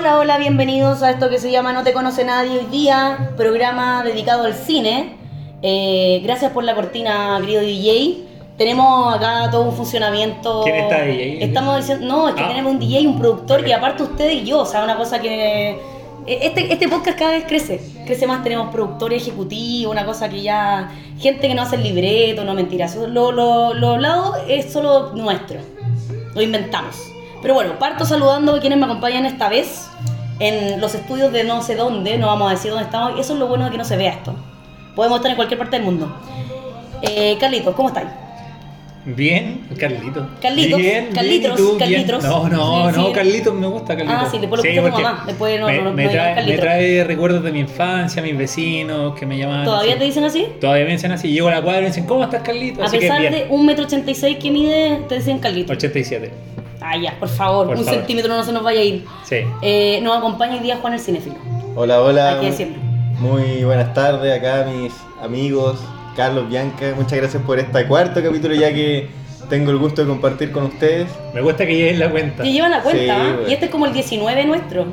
Hola, hola, bienvenidos a esto que se llama No te conoce nadie hoy día, programa dedicado al cine. Eh, gracias por la cortina, querido DJ. Tenemos acá todo un funcionamiento. ¿Quién está DJ? Estamos diciendo, no, es que Ah. tenemos un DJ, un productor y aparte usted y yo, o sea, una cosa que este, este podcast cada vez crece, crece más, tenemos productor ejecutivo, una cosa que ya, gente que no hace el libreto, no mentiras, lo, lo, lo hablado es solo nuestro, lo inventamos. Pero bueno, parto saludando a quienes me acompañan esta vez en los estudios de no sé dónde, no vamos a decir dónde estamos, eso es lo bueno de que no se vea esto. Podemos estar en cualquier parte del mundo. Eh, Carlitos, ¿cómo estáis? Bien, Carlitos. Carlitos, Bien, Carlitos, ¿y tú? Bien. Carlitos. No, no, Sí, no, sí. Carlitos me gusta Carlitos. Ah, sí, después lo escuché a tu mamá, después no- me, no- no me trae, me Carlitos. trae recuerdos de mi infancia, mis vecinos que me llamaban. ¿Todavía así. te dicen así? Todavía me dicen así. Llego a la cuadra y me dicen, ¿cómo estás, Carlitos? A Así pesar que de bien. 1,86m que mide, te dicen Carlitos. 87. Ah, ya, por favor, Por un favor. centímetro no se nos vaya a ir. Sí. Eh, nos acompaña hoy día Juan el Cinefilo. Hola, hola. Hay que decirlo. Muy buenas tardes acá mis amigos, Carlos, Bianca. Muchas gracias por este cuarto capítulo ya que tengo el gusto de compartir con ustedes. Me gusta que lleven la cuenta. Que llevan la cuenta, Sí, ¿ah? bueno. y este es como el 19 nuestro,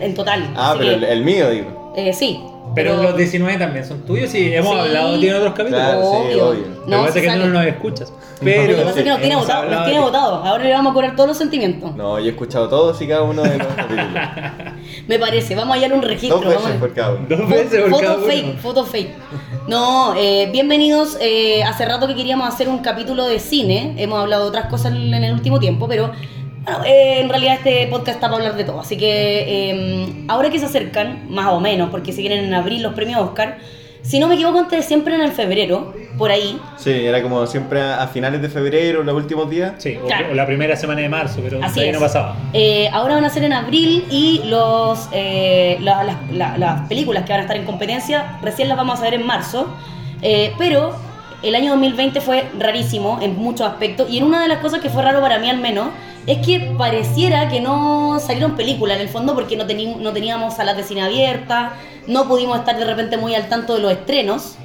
en total. Ah, Así pero que, el, el mío, digo. eh, sí. Pero los 19 también son tuyos y hemos Sí. hablado de otros capítulos. Claro, sí, obvio. Lo que No, pasa se es que tú sale. no nos escuchas. Lo Pero que pasa es que nos tiene hemos votado, nos tiene de- votado. Ahora le vamos a cobrar todos los sentimientos. No, yo he escuchado todos y cada uno de los capítulos. Me parece, vamos a hallar un registro. Dos veces vamos a- por cada uno. Dos veces por Foto cada uno. fake, foto fake. No, eh, bienvenidos. eh, hace rato que queríamos hacer un capítulo de cine. Hemos hablado de otras cosas en el último tiempo, pero eh, en realidad este podcast está para hablar de todo. Así que eh, ahora que se acercan, más o menos, porque se quieren en abril los premios Oscar. Si no me equivoco, antes siempre en el febrero, por ahí. Sí, era como siempre a, a finales de febrero, los últimos días. Sí, o, Claro. o la primera semana de marzo, pero Así de ahí es. no pasaba. Eh, ahora van a ser en abril y los, eh, la- las- la- las películas que van a estar en competencia recién las vamos a ver en marzo. Eh, pero el año 2020 fue rarísimo en muchos aspectos y en una de las cosas que fue raro para mí al menos es que pareciera que no salieron películas en el fondo porque no, teníamos salas de cine abiertas, no pudimos estar de repente muy al tanto de los estrenos.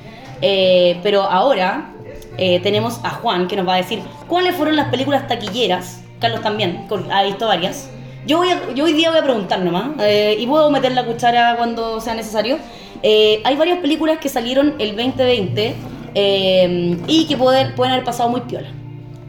Eh, pero ahora eh, tenemos a Juan que nos va a decir cuáles fueron las películas taquilleras. Carlos también ha visto varias. Yo hoy día voy a preguntar nomás eh, y puedo meter la cuchara cuando sea necesario. Eh, hay varias películas que salieron el 2020 eh, y que pueden, pueden haber pasado muy piola.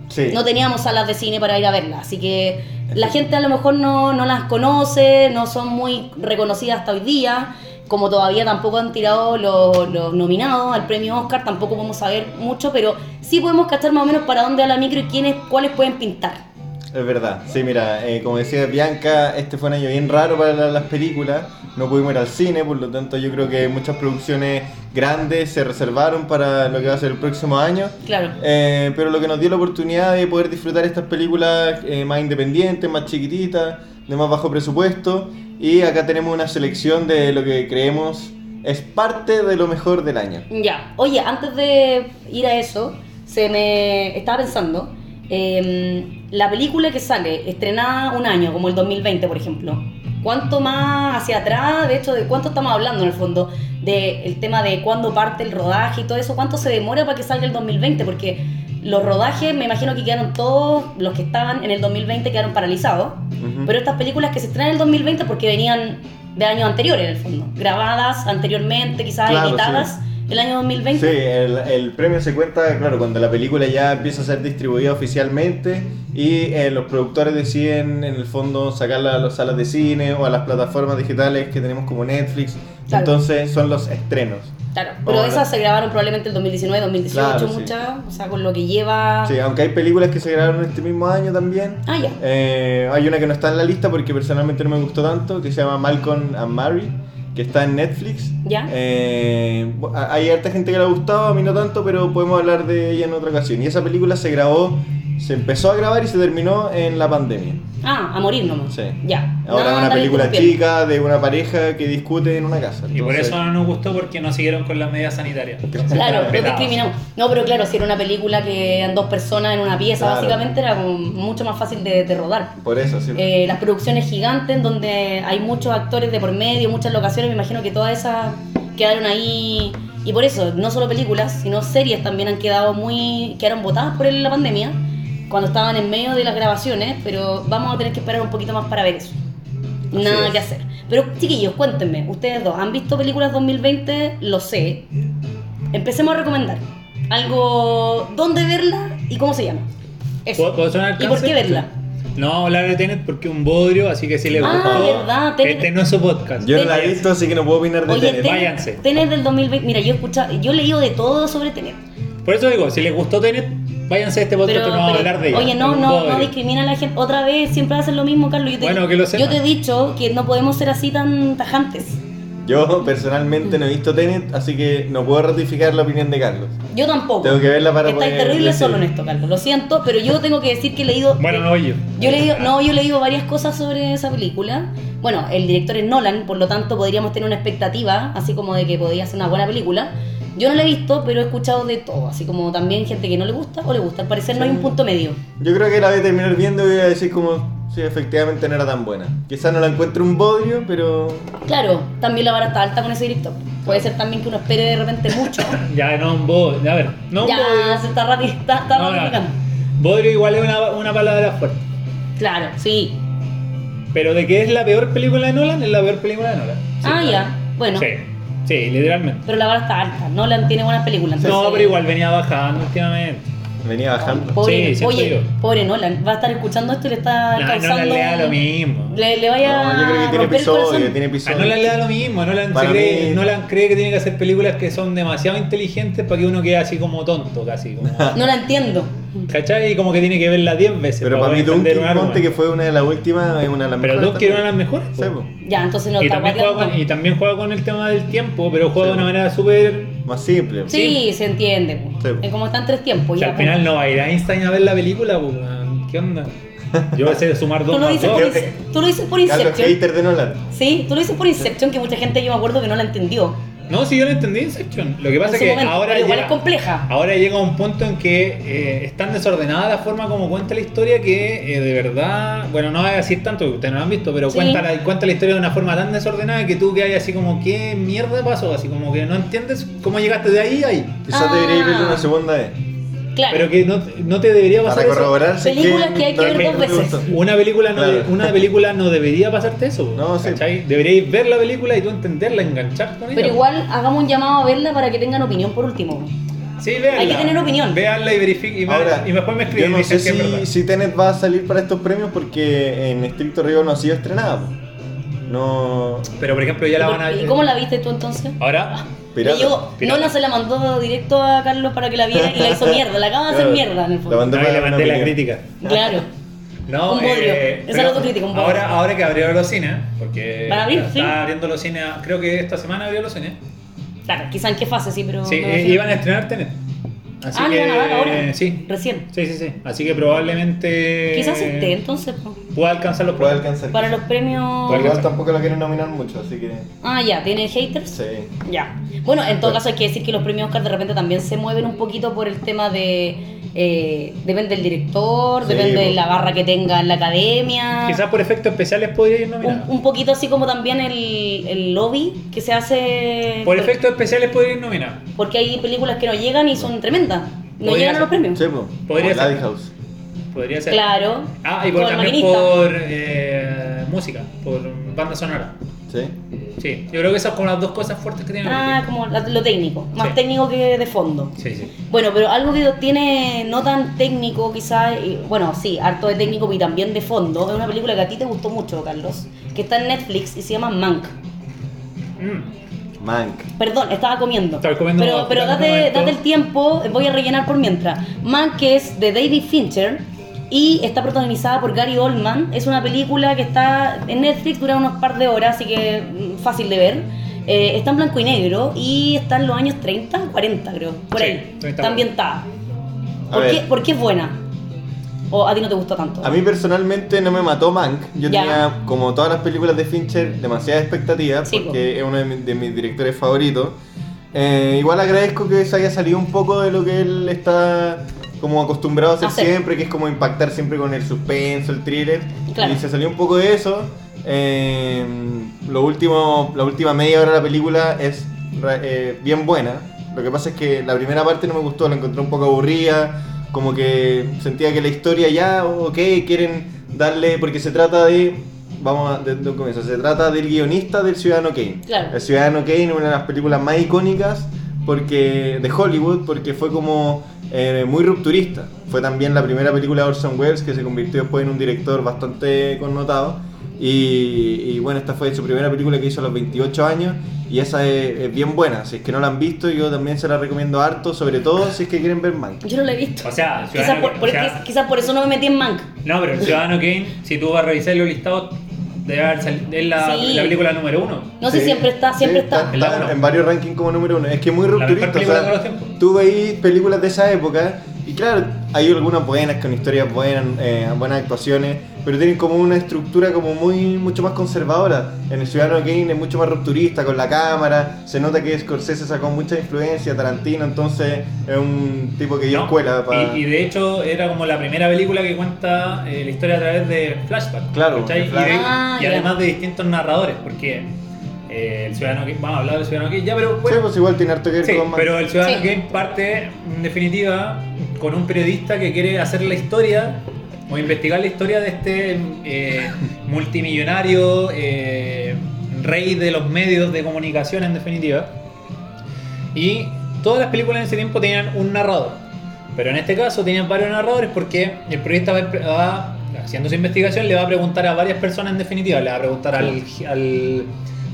Sí. No teníamos salas de cine para ir a verlas, así que la gente a lo mejor no, no las conoce, no son muy reconocidas hasta hoy día, como todavía tampoco han tirado los, los nominados al premio Oscar, tampoco podemos saber mucho, pero sí podemos cachar más o menos para dónde va la micro y quiénes, cuáles pueden pintar. Es verdad, sí, mira, eh, como decía Bianca, este fue un año bien raro para la- las películas, no pudimos ir al cine, por lo tanto yo creo que muchas producciones grandes se reservaron para lo que va a ser el próximo año, Claro. Eh, pero lo que nos dio la oportunidad de poder disfrutar estas películas eh, más independientes, más chiquititas, de más bajo presupuesto, y acá tenemos una selección de lo que creemos es parte de lo mejor del año. Ya, oye, antes de ir a eso, se me estaba pensando, eh, la película que sale, estrenada un año, como el 2020, por ejemplo, ¿cuánto más hacia atrás, de hecho, de cuánto estamos hablando en el fondo? Del tema de cuándo parte el rodaje y todo eso, ¿cuánto se demora para que salga el 2020? Porque los rodajes, me imagino que quedaron todos, los que estaban en el 2020 quedaron paralizados, Ujú. pero estas películas que se estrenan en el 2020 porque venían de años anteriores, en el fondo, grabadas anteriormente, quizás Claro, editadas el año 2020. Sí, el, el premio se cuenta, claro, cuando la película ya empieza a ser distribuida oficialmente y eh, los productores deciden en el fondo sacarla a las salas de cine o a las plataformas digitales que tenemos como Netflix. Claro. Entonces son los estrenos. Claro, pero Ahora- esas se grabaron probablemente el 2019, 2018, Claro, sí. muchas, o sea, con lo que lleva... Sí, aunque hay películas que se grabaron este mismo año también. Ah, ya. Eh, hay una que no está en la lista porque personalmente no me gustó tanto, que se llama Malcolm and Mary, que está en Netflix. Ya. Eh, hay harta gente que le ha gustado, a mí no tanto, pero podemos hablar de ella en otra ocasión. Y esa película se grabó, se empezó a grabar y se terminó en la pandemia. Ah, a morir nomás. Sí. Ya. Ahora No, es una película chica de una pareja que discute en una casa. Y por eso no nos gustó porque no siguieron con las medidas sanitarias. Claro, no Respetados. discriminamos. No, pero claro, si era una película que eran dos personas en una pieza, Claro. básicamente era mucho más fácil de, de rodar. Por eso, sí. Eh, las producciones gigantes, donde hay muchos actores de por medio, muchas locaciones, me imagino que todas esas quedaron ahí. Y por eso, no solo películas, sino series también han quedado muy. quedaron botadas por la pandemia, cuando estaban en medio de las grabaciones, pero vamos a tener que esperar un poquito más para ver eso. Nada es. que hacer. Pero chiquillos, cuéntenme, ustedes dos, ¿han visto películas 2020? Lo sé. Empecemos a recomendar. Algo, ¿dónde verla y cómo se llama? Eso. ¿Puedo, puedo ¿Y por qué verla? No vamos a hablar de Tenet porque es un bodrio, así que si les Ah, gustó, verdad, Tenet- este no es su podcast. Yo no la he visto, así que no puedo opinar de Oye, Tenet. Váyanse. Tenet del 2020. Mira, yo he escuchado, yo he leído de todo sobre Tenet. Por eso digo, si les gustó Tenet, váyanse a este podcast Pero, que no vamos a hablar de ella. oye, no, no, no discrimina a la gente. Otra vez siempre hacen lo mismo, Carlos. Yo te, Bueno, que lo yo te he dicho que no podemos ser así tan tajantes. Yo personalmente no he visto Tenet, así que no puedo ratificar la opinión de Carlos. Yo tampoco. Tengo que verla para Estáis terrible decir. solo en esto, Carlos. Lo siento, pero yo tengo que decir que he leído. Bueno, no yo. Yo he leído, no, yo he leído varias cosas sobre esa película. Bueno, el director es Nolan, por lo tanto podríamos tener una expectativa, así como de que podría ser una buena película. Yo no la he visto, pero he escuchado de todo, así como también gente que no le gusta o le gusta. Al parecer no hay un punto medio. Yo creo que la voy a terminar viendo y voy a decir como, sí, efectivamente no era tan buena. Quizás no la encuentre un bodrio, pero... Claro, también la vara está alta con ese director. Puede ser también que uno espere de repente mucho. Ya, no un bodrio. A ver, no un ya, bodrio. se está, rati- está, está No, no. ratificando. Bodrio igual es una, una palabra fuerte. Claro, sí. Pero de que es la peor película de Nolan, es la peor película de Nolan. Sí, ah, claro. ya. Bueno, Sí, sí, literalmente. pero la vara está alta. Nolan tiene buenas películas. No, entonces- pero igual venía bajando últimamente. Venía bajando. Pobre, Sí, oye, pobre Nolan, va a estar escuchando esto y le está No, causando... Nolan le da lo mismo. Le, le vaya No, yo creo que tiene a romper el episodio, corazón. tiene A episodio. Nolan le da lo mismo. Nolan, se Para cree, mí- Nolan cree que tiene que hacer películas que son demasiado inteligentes para que uno quede así como tonto, casi. Como, No la entiendo. ¿Cachai? Y como que tiene que verla 10 veces. Pero para mí arma. ponte que fue una de las últimas, es una de las Pero mejores. Dunkirk era una de las mejores. Sí, Ya, entonces no y, está también juega con, y también juega con el tema del tiempo, pero juega Sí, de una manera súper. Más simple. Sí, se entiende. Sí. Es como están tres tiempos. O sea, ya, al final no va a ir a Einstein a ver la película, weón. ¿qué onda? Yo sé sumar Tú dos lo, más dices dos. por, tú lo dices por Carlos Inception. hater de Nolan. Sí, tú lo dices por Inception, que mucha gente yo me acuerdo que no la entendió. No, sí, yo lo entendí Inception. Lo que pasa es que momento, ahora pero igual llega- es compleja. Ahora llega un punto en que eh, es tan desordenada la forma como cuenta la historia que eh, de verdad, bueno, no voy a decir tanto ustedes no lo han visto, pero Sí. cuenta, la, cuenta la historia de una forma tan desordenada que tú quedas así como, ¿qué mierda pasó? Así como que no entiendes cómo llegaste de ahí a ahí. Quizás Ah. debería verlo una segunda vez. Claro. Pero que no, no te debería pasar Para eso. Películas que hay que ver dos veces. Una película, no Claro. de- una película no debería pasarte eso. No, sí. Deberíais ver la película y tú entenderla, enganchar con ella. Pero igual hagamos un llamado a verla para que tengan opinión por último. Sí, véanla. hay que tener opinión. Véanla y verifiquen. Y, Ahora, y después me escriben yo no sé es si, si Tenet va a salir para estos premios porque en estricto rigor no ha sido estrenada. No. Pero por ejemplo, ya la van a. ¿Y cómo la viste tú entonces? Ahora, Pirata. Le llegó- Pirata. Nolan se la mandó directo a Carlos para que la viera y la hizo mierda. La acaba de hacer mierda en el La fondo. mandó no, y para le mandé la crítica. Claro. No, Un bodrio. eh, Esa es autocrítica, un bodrio. Ahora, ahora que abrieron los cines, porque abrir, está sí. abriendo los cines, creo que esta semana abrió los cines. Claro, quizá en qué fase, sí, pero. Sí, no eh, iban a estrenar Tenet. Así ah, que, ¿le van a dar ahora? sí. Recién. Sí, sí, sí. Así que probablemente. Quizás esté entonces. Pueda alcanzar los Puede premios. alcanzar. Para los premios. Puede Igual tampoco la quieren nominar mucho, así que. Ah, ya, ¿tiene haters? Sí. Ya. Bueno, en todo caso hay que decir que los premios Oscar de repente también se mueven un poquito por el tema de. Eh, depende del director, Sí, depende de la barra que tenga en la academia. Quizás por efectos especiales podría ir un, nominado. un poquito así como también el, el lobby que se hace. Por efectos especiales podría ir nominado. Porque hay películas que no llegan y son tremendas. No Podría llegan a los premios. Sí, po. Podría ser. Lighthouse. Podría ser. Claro. Ah, y por, también por eh, música, por banda sonora. Sí. Sí, yo creo que esas son como las dos cosas fuertes que tienen. Ah, como lo técnico. Más Sí. técnico que de fondo. Sí, sí. Bueno, pero algo que tiene no tan técnico quizás, y- bueno, sí, harto de técnico y también de fondo, es una película que a ti te gustó mucho, Carlos, que está en Netflix y se llama Mank. Mm. Mank. Perdón, estaba comiendo. Estaba comiendo pero pero date, date el tiempo, voy a rellenar por mientras. Mank que es de David Fincher y está protagonizada por Gary Oldman. Es una película que está en Netflix, dura unos par de horas, así que mm, fácil de ver. Eh, está en blanco y negro y está en los años 30, 40 creo, por Sí, ahí. 30. Está ambientada. ¿Por qué, ¿Por qué es buena? ¿O a ti no te gustó tanto? A mí personalmente no me mató Mank. Yo Ya. tenía, como todas las películas de Fincher, demasiadas expectativas Sí, porque es uno de, mi- de mis directores favoritos. Eh, igual agradezco que se haya salido un poco de lo que él está como acostumbrado a hacer Hacer. siempre, que es como impactar siempre con el suspenso, el thriller. Claro. Y se salió un poco de eso. Eh, lo último, la última media hora de la película es eh, bien buena. Lo que pasa es que la primera parte no me gustó, la encontré un poco aburrida. Como que sentía que la historia ya, ok, quieren darle, porque se trata de vamos a- desde un comienzo. Se trata del guionista del Ciudadano Kane. Claro. El Ciudadano Kane, una de las películas más icónicas porque de Hollywood, porque fue como eh, muy rupturista. Fue también la primera película de Orson Welles que se convirtió después en un director bastante connotado. Y, y bueno, esta fue su primera película que hizo a los 28 años y esa es, es bien buena. Si es que no la han visto, yo también se la recomiendo harto, sobre todo si es que quieren ver Mank. Yo no lo he visto. O sea, quizás Ciudadano por, Kane, por- o sea- quizás por eso no me metí en Mank. No, pero el Ciudadano Kane, si tú vas a revisar los listados, debe haber salido. Es la, Sí. la película número uno. No sé, Sí, siempre está, siempre sí, está. En la uno. en varios rankings como número uno. Es que es muy La mejor rupturista. O película de sea, todos los tiempos. tú veis películas de esa época y claro, hay algunas buenas con historias buenas, eh, buenas actuaciones, pero tienen como una estructura como muy mucho más conservadora. En el Ciudadano Kane es mucho más rupturista con la cámara. Se nota que Scorsese sacó mucha influencia, Tarantino, entonces es un tipo que dio ¿no? escuela para. y, y de hecho era como la primera película que cuenta eh, la historia a través de flashback. Claro, flash- de- Ah, y ya. además de distintos narradores, porque eh, el Ciudadano Kane, vamos a hablar del Ciudadano Kane ya, pero Sí, bueno. pues igual tiene harto que ver Sí, con Mank. pero el Ciudadano Sí. Kane parte, en definitiva, con un periodista que quiere hacer la historia o investigar la historia de este eh, multimillonario eh, rey de los medios de comunicación, en definitiva. Y todas las películas en ese tiempo tenían un narrador. Pero en este caso tenían varios narradores porque el periodista va, va haciendo su investigación, le va a preguntar a varias personas en definitiva. Le va a preguntar al, al,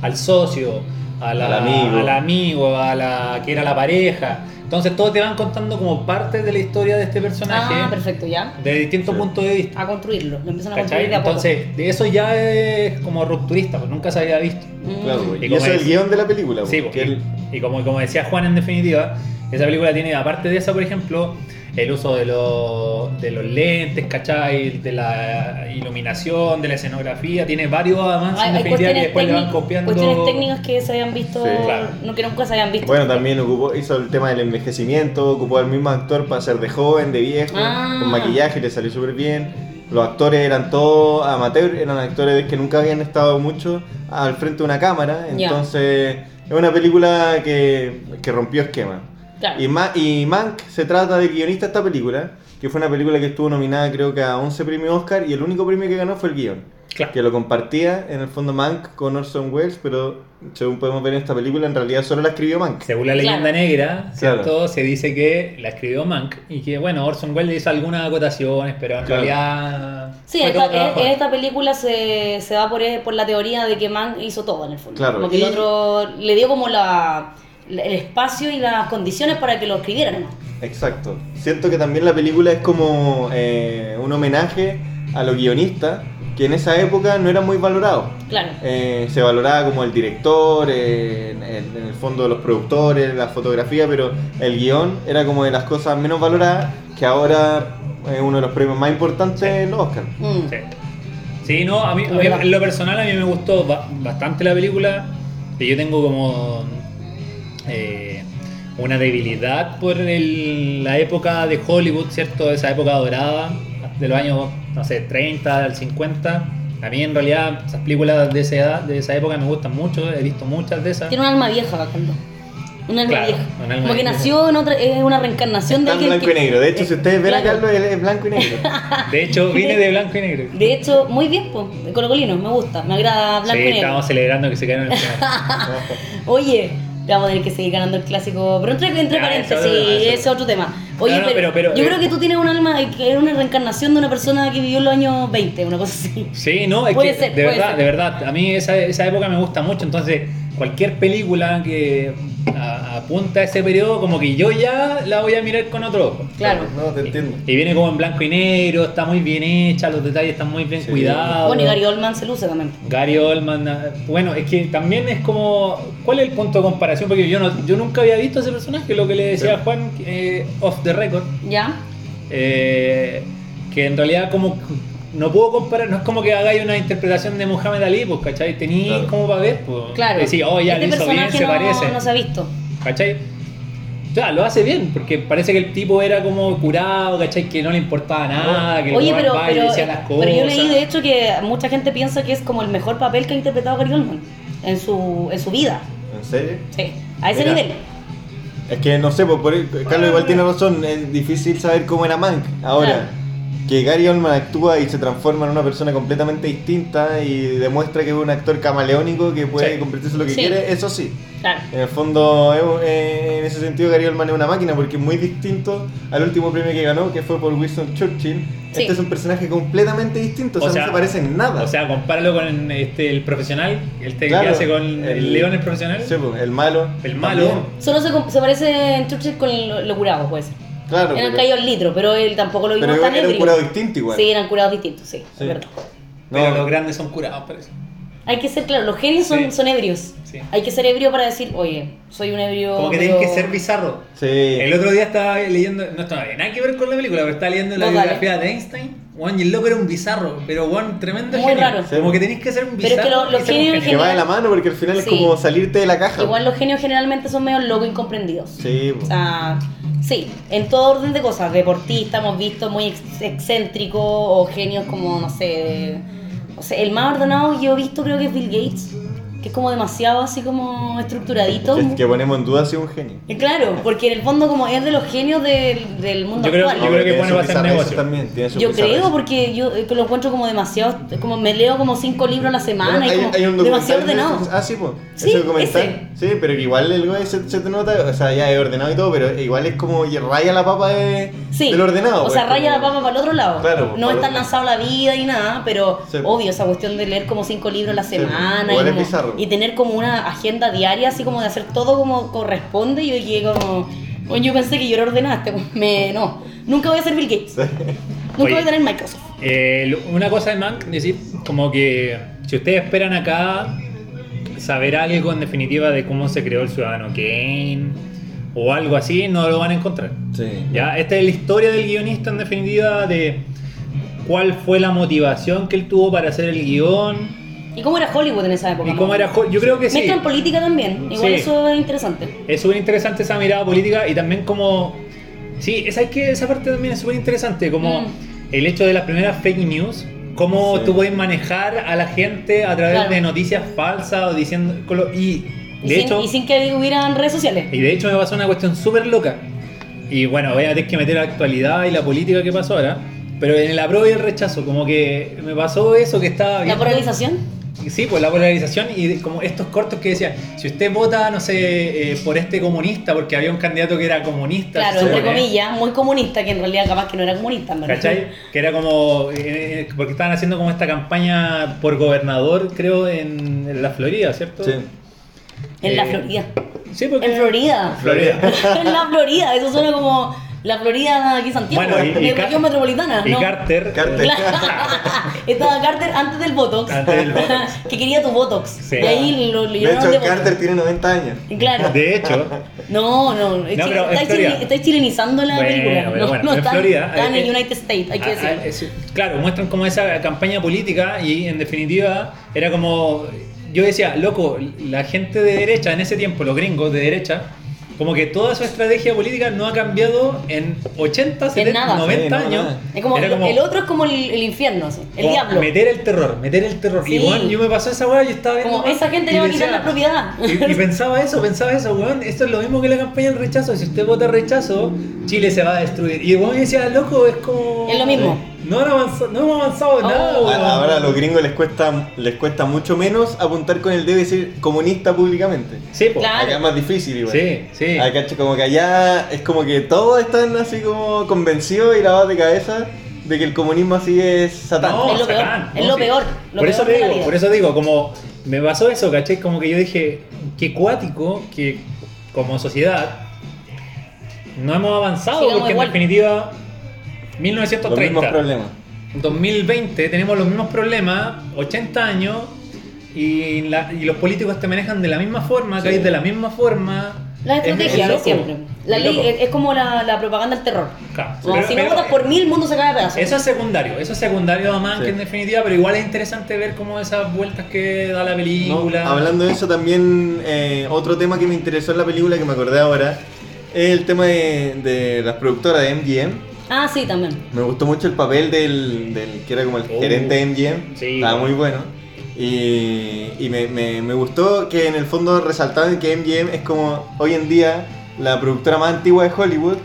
al socio, a la- Al amigo. al amigo, a la que era la pareja. Entonces todos te van contando como parte de la historia de este personaje Ah, perfecto, ya. de distintos Sí. puntos de vista. A construirlo. Lo empiezan a ¿Cachai? construir de a poco. Entonces, de eso ya es como rupturista, pues nunca se había visto. Mm. Claro, güey. Y Y, eso es es- el guion de la película. Sí, porque y, él- y como, como decía Juan en definitiva, esa película tiene, aparte de esa, por ejemplo, el uso de, los de los lentes, ¿cachai? De la iluminación, de la escenografía, tiene varios avances Hay, en hay definitiva que después le van copiando. cuestiones técnicas que se habían visto, Sí. Claro. no que nunca se habían visto. Bueno, también ocupó, hizo el tema del envejecimiento, ocupó al mismo actor para ser de joven, de viejo, Ah. con maquillaje, le salió súper bien. Los actores eran todos amateurs, eran actores que nunca habían estado mucho al frente de una cámara, entonces es una película que, que rompió esquema. Claro. Y, Ma- y Mank se trata del guionista de esta película, que fue una película que estuvo nominada creo que a 11 premios Oscar y el único premio que ganó fue el guion. Claro. Que lo compartía en el fondo Mank con Orson Welles, pero según podemos ver en esta película, en realidad solo la escribió Mank. Según la leyenda Claro. negra, ¿cierto? Claro. Se dice que la escribió Mank y que, bueno, Orson Welles hizo algunas acotaciones, pero en Claro. realidad. Sí, esta, en, esta película se, se va por, por la teoría de que Mank hizo todo en el fondo. Claro, Como que y- el otro le dio como la- el espacio y las condiciones para que lo escribieran. Exacto. Siento que también la película es como eh, un homenaje a los guionistas que en esa época no eran muy valorados. Claro. Eh, se valoraba como el director, eh, en, el fondo los productores, la fotografía, pero el guion era como de las cosas menos valoradas que ahora es uno de los premios más importantes en los Oscar. Mm. Sí. Sí, no, a mí, a mí, en lo personal a mí me gustó ba- bastante la película. Y yo tengo como eh, una debilidad por el- la época de Hollywood, ¿cierto? Esa época dorada, de los años, no sé, 30 al 50. A mí en realidad esas películas de esa edad, de esa época me gustan mucho, he visto muchas de esas. Tiene un alma vieja, Bacaldo. Un alma Claro, vieja. un alma Como que vieja. nació en otra, es una reencarnación de Está alguien blanco y que- negro. De hecho, si ustedes ven a Claro. Carlos, él es blanco y negro. De hecho, vine de blanco y negro. De hecho, muy bien, pues, de Colocolino, me gusta, me agrada blanco Sí, y negro. estábamos celebrando que se quedaron en el final. Vamos a tener que seguir ganando el clásico, pero entre, paréntesis, eso eso. es otro tema. Oye, No, no, pero, pero- yo eh, creo que tú tienes un alma que es una reencarnación de una persona que vivió en los años 20, una cosa así. Sí, no, es Puede que ser, de puede verdad, ser. de verdad, a mí esa, esa época me gusta mucho, entonces cualquier película que apunta a ese periodo, como que yo ya la voy a mirar con otro ojo. Claro. No, te entiendo. Y viene como en blanco y negro, está muy bien hecha, los detalles están muy bien Sí. cuidados. Bueno, y Gary Oldman se luce también. Gary Oldman, bueno, es que también es como, ¿cuál es el punto de comparación? Porque yo no, yo nunca había visto ese personaje, lo que le decía Sí. Juan, eh, off the record, ¿Ya? eh, que en realidad como no puedo comparar, no es como que hagáis una interpretación de Muhammad Ali, pues, ¿cachai? Tenéis Claro. como para ver, pues. Claro. Decir, oh, ya este lo hizo bien, personaje se no, parece. no se ha visto. ¿Cachai? O sea, lo hace bien, porque parece que el tipo era como curado, ¿cachai? Que no le importaba nada, que Oye, pero, pero, decía las cosas. pero yo leí de hecho que mucha gente piensa que es como el mejor papel que ha interpretado Gary Oldman en su, en su vida. ¿En serio? Sí, a ese Mira. nivel. Es que no sé, pues, por, Carlos igual tiene razón, es difícil saber cómo era Mank. Ahora, Claro. Que Gary Oldman actúa y se transforma en una persona completamente distinta y demuestra que es un actor camaleónico que puede Sí. convertirse en lo que Sí. quiere, eso sí. Claro. En el fondo, eh, en ese sentido, Gary Oldman es una máquina porque es muy distinto al último premio que ganó, que fue por Winston Churchill. Sí. Este es un personaje completamente distinto, o sea, no se parece en nada. O sea, compáralo con este, el profesional, este Claro, que hace con el, el- León el profesional. Sí, pues, el malo. El malo. también. Solo se, se parece en Churchill con lo, lo curado, pues. Claro, Eran pero- caído al litro, pero él tampoco lo pero vimos tan era un ebrio. curado distinto igual. Sí, eran curados distintos, sí, Sí. es verdad. Pero los grandes son curados, parece. Hay que ser claro, los genios son, Sí. son ebrios. Sí. Hay que ser ebrio para decir, oye, soy un ebrio. Como que pero- tienen que ser bizarro. Sí. El otro día estaba leyendo, no estaba nada que ver con la película, pero estaba leyendo la No, dale. biografía de Einstein. Juan, y el loco era un bizarro, pero Juan, tremendo Muy genio. raro. Como que tenéis que ser un Pero es bizarro. que lo- los un genios genio. Que va de la mano porque al final es como salirte de la caja. Igual los genios generalmente son medio locos incomprendidos. Sí, O pues. sea, sí, en todo orden de cosas. Deportistas hemos visto muy ex- excéntricos o genios como, no sé, de- o sea, el más ordenado que yo he visto creo que es Bill Gates, que es como demasiado así como estructuradito. que, que ponemos en duda si es un genio. Y Claro, porque en el fondo como es de los genios del, del mundo Yo creo- actual. yo creo que pone bizarreces negocio. También, tiene Yo creo, porque yo eh, lo encuentro como demasiado, como me leo como cinco libros a la semana Bueno, y hay, como hay un demasiado de ordenado. Ah, sí, pues. Sí, ese documental. Sí, pero que igual el güey se, se te nota, o sea, ya es ordenado y todo, pero igual es como y raya la papa de, Sí, del ordenado. o pues, sea, raya la papa para el otro lado. Claro, no para es tan lanzado la vida y nada, pero Sí. obvio, esa cuestión de leer como cinco libros a la Sí, semana igual y, es como- bizarro. Y tener como una agenda diaria, así como de hacer todo como corresponde. Y yo dije como, bueno, yo pensé que yo era ordenada, este, me, no, nunca voy a ser Bill Gates, nunca Oye. voy a tener Microsoft. Eh, lo- una cosa de Mank, decir, como que si ustedes esperan acá saber algo en definitiva de cómo se creó el ciudadano Kane o algo así, no lo van a encontrar. Sí. Ya, esta es la historia del guionista en definitiva de cuál fue la motivación que él tuvo para hacer el guion ¿Y cómo era Hollywood en esa época? y cómo era. Yo creo que sí. Mezclan política también, igual Sí. eso es interesante. Es súper interesante esa mirada política y también como... Sí, esa, es que esa parte también es súper interesante, como Mm. el hecho de las primeras fake news, cómo Sí. tú puedes manejar a la gente a través Claro. de noticias falsas o diciendo... Y Y, de sin, hecho... y sin que hubieran redes sociales. Y de hecho me pasó una cuestión súper loca. Y bueno, voy a tener que meter la actualidad y la política que pasó ahora. Pero en el apruebo y el rechazo, como que me pasó eso que estaba La viendo. polarización. Sí, pues la polarización y como estos cortos que decían, si usted vota, no sé, eh, por este comunista, porque había un candidato que era comunista. Claro, entre comillas, muy comunista, que en realidad capaz que no era comunista, en verdad. ¿Cachai? Que era como, eh, porque estaban haciendo como esta campaña por gobernador, creo, en, en la Florida, ¿cierto? Sí. En la Eh, Florida. Sí, porque... En Florida. Florida. en la Florida, eso suena como la Florida aquí en Santiago, Bueno, y- y de Car- región metropolitana, Y ¿no? Carter. Carter. Estaba Carter antes del Botox. Antes del Botox. que quería tu Botox. Sí. Y ahí lo, lo De hecho, de Botox. Carter tiene 90 años. Y Claro. De hecho, No, no, No, estáis, chile- estáis chilenizando la Bueno, película. pero no, bueno, no en están, Florida, están en eh, United States, hay que Ah, ah, decirlo. es- claro, muestran como esa campaña política y en definitiva era como. Yo decía, loco, la gente de derecha en ese tiempo, los gringos de derecha, como que toda su estrategia política no ha cambiado en 80, 70, nada. 90 Sí, no, años. nada. Es como, Era el otro es como el, el infierno, así, el como diablo. Meter el terror, meter el terror. Sí. Y bueno, yo me pasó esa weá, yo estaba viendo. Como esa gente le va a quitar la propiedad. Y, y pensaba eso, pensaba eso, weón. Esto es lo mismo que la campaña del rechazo. Si usted vota rechazo, Chile se va a destruir. Y el weón decía, loco, es como. Es lo mismo. No, han avanzado, no hemos avanzado Oh. nada, weón. Ahora a los gringos les cuesta, les cuesta mucho menos apuntar con el dedo y decir comunista públicamente. Sí, po. Claro. Acá es más difícil igual. Sí, sí. Acá como que allá es como que todos están así como convencidos y lavados de cabeza de que el comunismo así es satán. No, Es lo peor, es lo sí. peor, lo por eso te digo, por eso digo, como me pasó eso, ¿cachai? Como que yo dije, qué cuático que como sociedad no hemos avanzado Sigamos porque igual. en definitiva Los mismos 1930 problemas. 2020 tenemos los mismos problemas, 80 años, y, la- y los políticos te manejan de la misma forma, Sí. caes de la misma forma. La Es- estrategia, es siempre. La es ley es, es como la, la propaganda del terror. Claro. Como Pero- si no votas por mil, el mundo se cae a pedazos. Eso es secundario, eso es secundario más Sí. que en definitiva, pero igual es interesante ver como esas vueltas que da la No, película. hablando de eso también, eh, otro tema que me interesó en la película que me acordé ahora es el tema de, de las productoras de MGM. Ah, sí, también. Me gustó mucho el papel del, del que era como el Oh. gerente de MGM. Sí, Estaba muy bueno. Y, y me, me- me gustó que en el fondo resaltaban que MGM es como hoy en día la productora más antigua de Hollywood,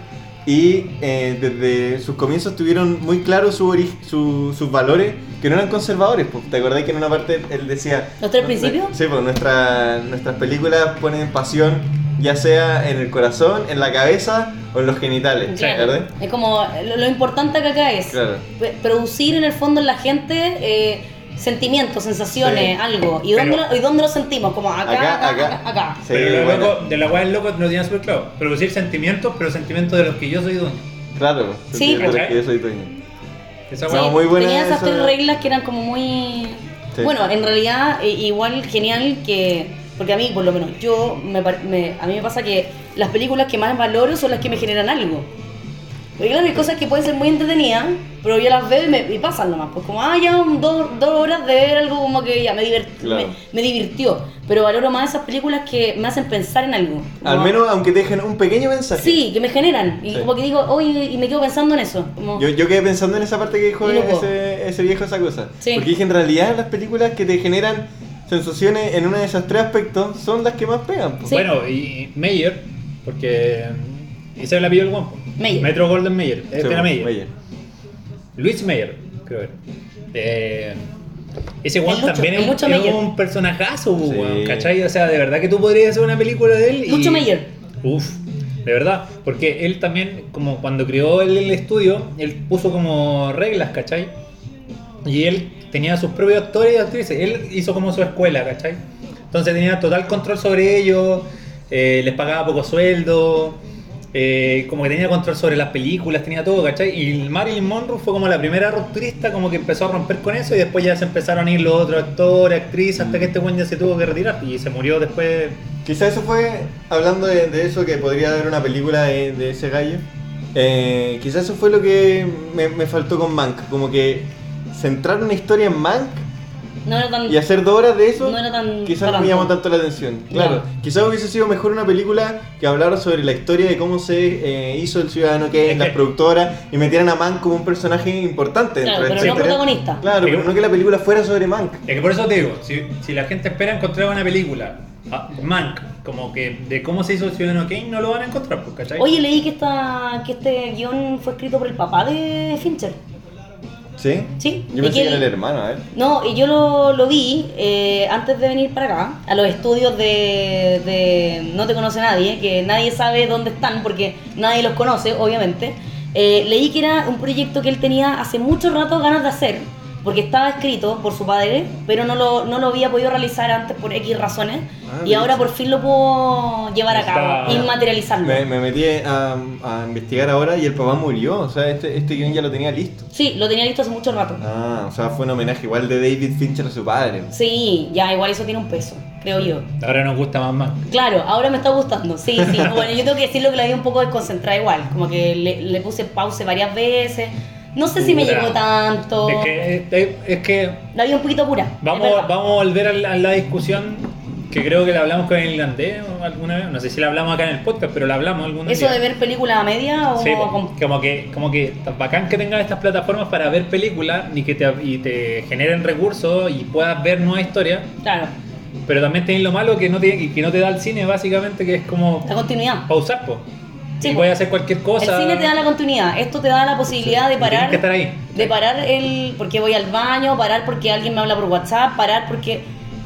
Y eh, desde sus comienzos tuvieron muy claro su su- sus valores que no eran conservadores. pues. ¿Te acordás que en una parte él decía... ¿Los tres "Nu- principios? Sí, pues nuestra- nuestras películas ponen pasión ya sea en el corazón, en la cabeza o en los genitales. Claro. ¿verdad? Es como lo, lo importante que acá es Claro. producir en el fondo en la gente eh, sentimientos, sensaciones, Sí. algo. ¿Y dónde, Pero- lo, ¿Y dónde lo sentimos? Como acá, Acá, acá, acá. acá. acá. Sí, pero lo bueno. loco, de la weá del loco no tiene súper claro. Producir sentimientos, pero sentimientos de los que yo soy dueño. Claro, Sí. entiendo ¿Cachai? que yo soy dueño. Esa Sí, muy buena tenía esas esa- tres reglas que eran como muy... Sí. Bueno, en realidad eh, igual genial que... Porque a mí, por lo menos, yo me, me- a mí me pasa que las películas que más valoro son las que me generan algo. Porque claro, hay cosas que pueden ser muy entretenidas, pero yo las veo y, me, y pasan nomás. Pues como, ah, ya dos, dos horas de ver algo como que ya me, divert- Claro. me, me divirtió. Pero valoro más esas películas que me hacen pensar en algo. Al Como- menos aunque te dejen un pequeño mensaje. Sí, que me generan. Y Sí. como que digo, oye, y me quedo pensando en eso. Como, Yo, yo quedé pensando en esa parte que dijo ese, ese viejo esa cosa. Sí. Porque dije, en realidad las películas que te generan sensaciones en uno de esos tres aspectos son las que más pegan. Sí. Bueno, y Meyer, porque ese la pilló el guapo. Meyer. Metro Golden Meyer. Este Sí, era Meyer. Meyer. Luis Meyer, creo que era. Eh, ese Juan El Lucho, también es, Lucho es un personajazo, Sí. weón, ¿cachai? O sea, de verdad que tú podrías hacer una película de él. y- Lucho Meyer. Uf, de verdad. Porque él también, como cuando creó el, el estudio, él puso como reglas, ¿cachai? Y él tenía sus propios actores y actrices. Él hizo como su escuela, ¿cachai? Entonces tenía total control sobre ellos, eh, les pagaba poco sueldo, eh, como que tenía control sobre las películas, tenía todo, ¿cachai? Y Marilyn Monroe fue como la primera rupturista, como que empezó a romper con eso y después ya se empezaron a ir los otros actores, actrices, hasta que este buen ya se tuvo que retirar y se murió después. Quizá eso fue, hablando de, eso, que podría haber una película de, de ese gallo. Eh, quizá eso fue lo que me, me faltó con Mank. Como que centrar una historia en Mank No era tan... y hacer dos horas de eso, No era tan- quizás no me llamó tanto la atención. Claro, quizás hubiese sido mejor una película que hablara sobre la historia de cómo se eh, hizo el Ciudadano Kane, Es las que- productoras, y metieran a Mank como un personaje importante Claro, dentro de pero esta no historia. protagonista. Claro, pero no que la película fuera sobre Mank. Es que por eso te digo, si, si la gente espera encontrar una película, ah, Mank, como que de cómo se hizo el Ciudadano Kane, no lo van a encontrar, pues, ¿cachai? Oye, leí que, esta, que este guion fue escrito por el papá de Fincher. ¿Sí? Sí, Yo pensé que era el hermano, a ver. No, y yo lo, lo vi eh, antes de venir para acá, a los estudios de, de No te conoce nadie, que nadie sabe dónde están porque nadie los conoce, obviamente. Eh, leí que era un proyecto que él tenía hace mucho rato ganas de hacer, porque estaba escrito por su padre, pero no lo, no lo había podido realizar antes por X razones, Ah, y ahora por fin lo puedo llevar a cabo y materializarlo. Me, me metí a, a investigar ahora y el papá murió, o sea, este, este guion ya lo tenía listo. Sí, lo tenía listo hace mucho rato. Ah, o sea, fue un homenaje igual de David Fincher a su padre. Sí, ya igual eso tiene un peso, creo yo. Ahora nos gusta más Mank. Claro, ahora me está gustando, sí, sí. Bueno, yo tengo que decirlo que la vi un poco desconcentrada igual, como que le, le puse pause varias veces. No sé si me llegó tanto. Es que, es, es que La vi un poquito pura. vamos, vamos a volver a la, a la discusión que creo que la hablamos con el irlandés alguna vez. No sé si la hablamos acá en el podcast, pero la hablamos alguna vez. ¿Eso de ver películas a media o Sí, con- como que, como que tan bacán que tengan estas plataformas para ver películas y que te, y te generen recursos y puedas ver nuevas historias, Claro, pero también tenéis lo malo que no te, que no te da el cine, básicamente, que es como la continuidad. pausar, po. Sí, y po. puedes hacer cualquier cosa. El cine te da la continuidad, esto te da la posibilidad de parar. que estar ahí. De parar el. porque voy al baño, parar porque alguien me habla por WhatsApp, parar porque.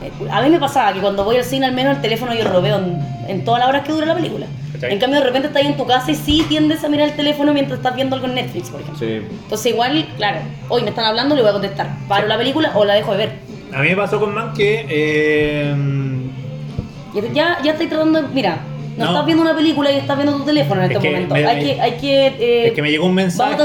eh, A mí me pasaba que cuando voy al cine, al menos el teléfono yo lo veo en, en todas las horas que dura la película. ¿Cachai? En cambio, de repente estás ahí en tu casa y sí tiendes a mirar el teléfono mientras estás viendo algo en Netflix, por ejemplo. Sí. Entonces, igual, claro, hoy me están hablando, le voy a contestar. ¿Paro la película o la dejo de ver? A mí me pasó con Man que. eh, Ya, ya estoy tratando de. Mira, no, No. estás viendo una película y estás viendo tu teléfono en Es este momento. me- hay que. Hay que eh, es que me llegó un mensaje.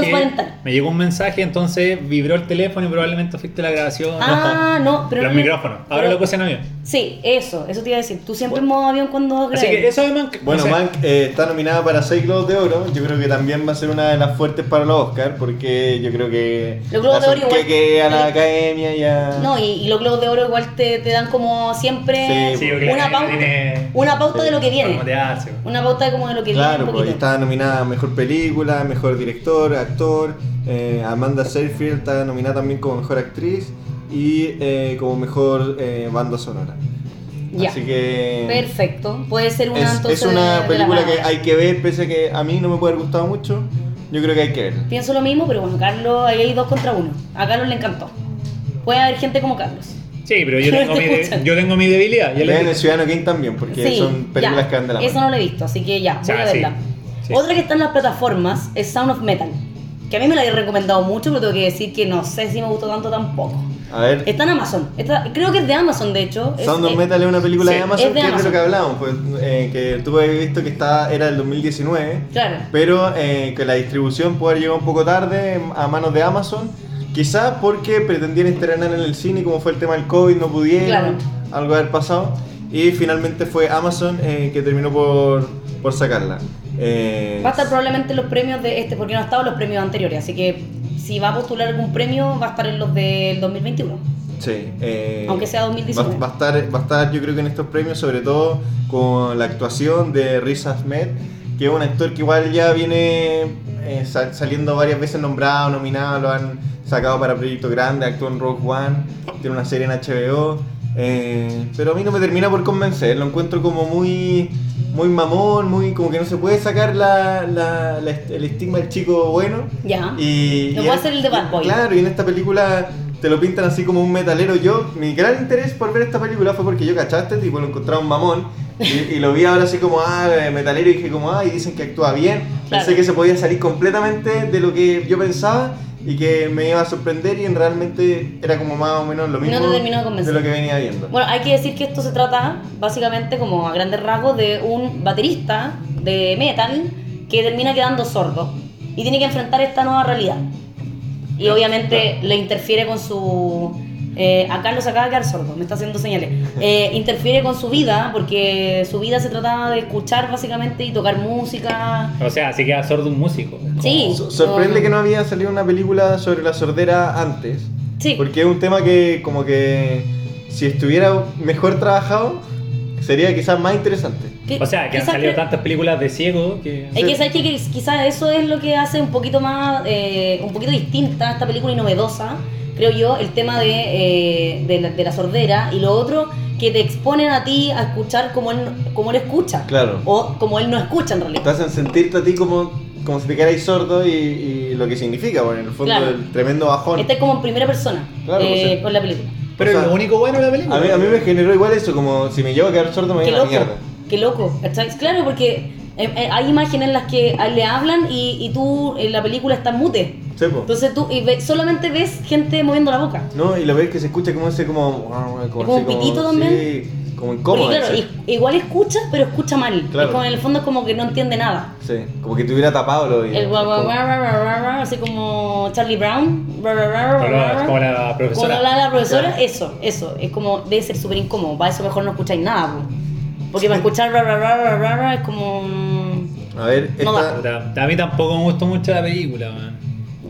Me llegó un mensaje, entonces vibró el teléfono y probablemente afecte la grabación. Ah, no, pero. Los no- micrófonos. Ahora pero- lo puse en avión. Sí, eso, eso te iba a decir. Tú siempre en modo avión cuando Así que eso de Man. no Bueno, sé. Mank eh, está nominada para 6 Globos de Oro. Yo creo que también va a ser una de las fuertes para los Oscar, porque yo creo que. Los Globos de Oro igual- que a la academia y a. No, y, y los globos de oro igual te, te dan como siempre Sí, una, pauta, tiene- una pauta de lo que viene. Una pauta de como de lo que Claro, viene un pues está nominada a mejor película, mejor director, actor. eh, Amanda Seyfried está nominada también como mejor actriz y eh, como mejor eh, banda sonora. Ya. Así que. Perfecto. Puede ser una Es, entonces es una de- de la película que palabra. hay que ver, pese a que a mí no me puede haber gustado mucho. Yo creo que hay que verla. Pienso lo mismo, pero bueno, Carlos, ahí hay dos contra uno. A Carlos le encantó. Puede haber gente como Carlos. Sí, pero yo tengo, mi, de- yo tengo mi debilidad. Vean dije. el Ciudadano Kane también, porque Sí, son películas ya. que van de la Eso mano. no lo he visto, así que ya, voy a sí. verla. Sí. Otra que está en las plataformas es Sound of Metal. Que a mí me la he recomendado mucho, pero tengo que decir que no sé si me gustó tanto tampoco. A ver, Está en Amazon. Está- creo que es de Amazon, de hecho. Es- Sound of es- Metal es una película sí, de Amazon es de que es de Amazon. lo que hablábamos, pues, eh, que tú habías visto que está, era del 2019, Claro. pero eh, que la distribución puede haber llegado un poco tarde a manos de Amazon, quizás porque pretendían estrenar en el cine, como fue el tema del COVID, no pudieron, Claro. algo haber pasado, y finalmente fue Amazon eh, que terminó por, por sacarla. Eh, Va a estar probablemente en los premios de este, porque no ha estado los premios anteriores. Así que si va a postular algún premio, va a estar en los del 2021. Sí, eh, Aunque sea 2019. Va, va a estar, va a estar, yo creo que en estos premios, sobre todo con la actuación de Riz Ahmed, que es un actor que igual ya viene eh, sa- saliendo varias veces nombrado, nominado, lo han sacado para proyectos grandes, actuó en Rogue One, tiene una serie en HBO, eh, pero a mí no me termina por convencer, lo encuentro como muy muy mamón, muy como que no se puede sacar la, la- la- el estigma del chico bueno. Ya. Y, No y puede ser el de Bad Boy. Claro, y en esta película te lo pintan así como un metalero. Yo, mi gran interés por ver esta película fue porque yo este tipo, lo encontraba un mamón. Y, y lo vi ahora así como, ah, metalero, y dije como, ah, y dicen que actúa bien. Claro. Pensé que se podía salir completamente de lo que yo pensaba y que me iba a sorprender y en realmente era como más o menos lo mismo te terminó de lo que venía viendo. Bueno, hay que decir que esto se trata básicamente como a grandes rasgos de un baterista de metal que termina quedando sordo y tiene que enfrentar esta nueva realidad. Y obviamente le interfiere con su... Eh, a Carlos acaba de quedar sordo, me está haciendo señales. Eh, interfiere con su vida porque su vida se trataba de escuchar básicamente y tocar música. O sea, así queda sordo un músico. Sí. So- sorprende que no había salido una película sobre la sordera antes. Sí. Porque es un tema que como que si estuviera mejor trabajado sería quizás más interesante. Que- O sea, que han salido cre- tantas películas de ciego que... Es que sabes que quizás eso es lo que hace un poquito más, eh, un poquito distinta esta película y novedosa, creo yo, el tema de, eh, de, la, de la sordera y lo otro que te exponen a ti a escuchar como él, como él escucha. Claro. O como él no escucha en Te realidad. hacen sentirte a ti como, como si te quedarais sordo y, y lo que significa, bueno, en el fondo Claro. el tremendo bajón. Este es como en primera persona Claro, eh, pues sí. con la película. Pero O sea, es lo único bueno de la película. A mí, a mí me generó igual eso, como si me llevo a quedar sordo me voy a la mierda. qué loco. ¿cachai? Claro, porque eh, eh, hay imágenes en las que a él le hablan y, y tú en la película estás mute. Sí, po. Entonces tú y ve- solamente ves gente moviendo la boca. No, y lo ves que se escucha como ese como... como, como así un pitito también? Sí, como incómodo. Porque claro, i- igual escucha, pero escucha mal. Claro. Es como en el fondo es como que no entiende nada. Sí, como que te hubiera tapado los oídos. El guau, guau, Como- guau, guau, guau, guau, guau, así como Charlie Brown. guau, guau, Como la- como la profesora. Como la, la profesora, Claro. eso, eso. Es como, debe ser súper incómodo. Para eso mejor no escucháis nada. po. Porque para escuchar guau, guau, guau, guau, es como. mm, A ver, No esta... Puta, A mí tampoco me gustó mucho la película, man.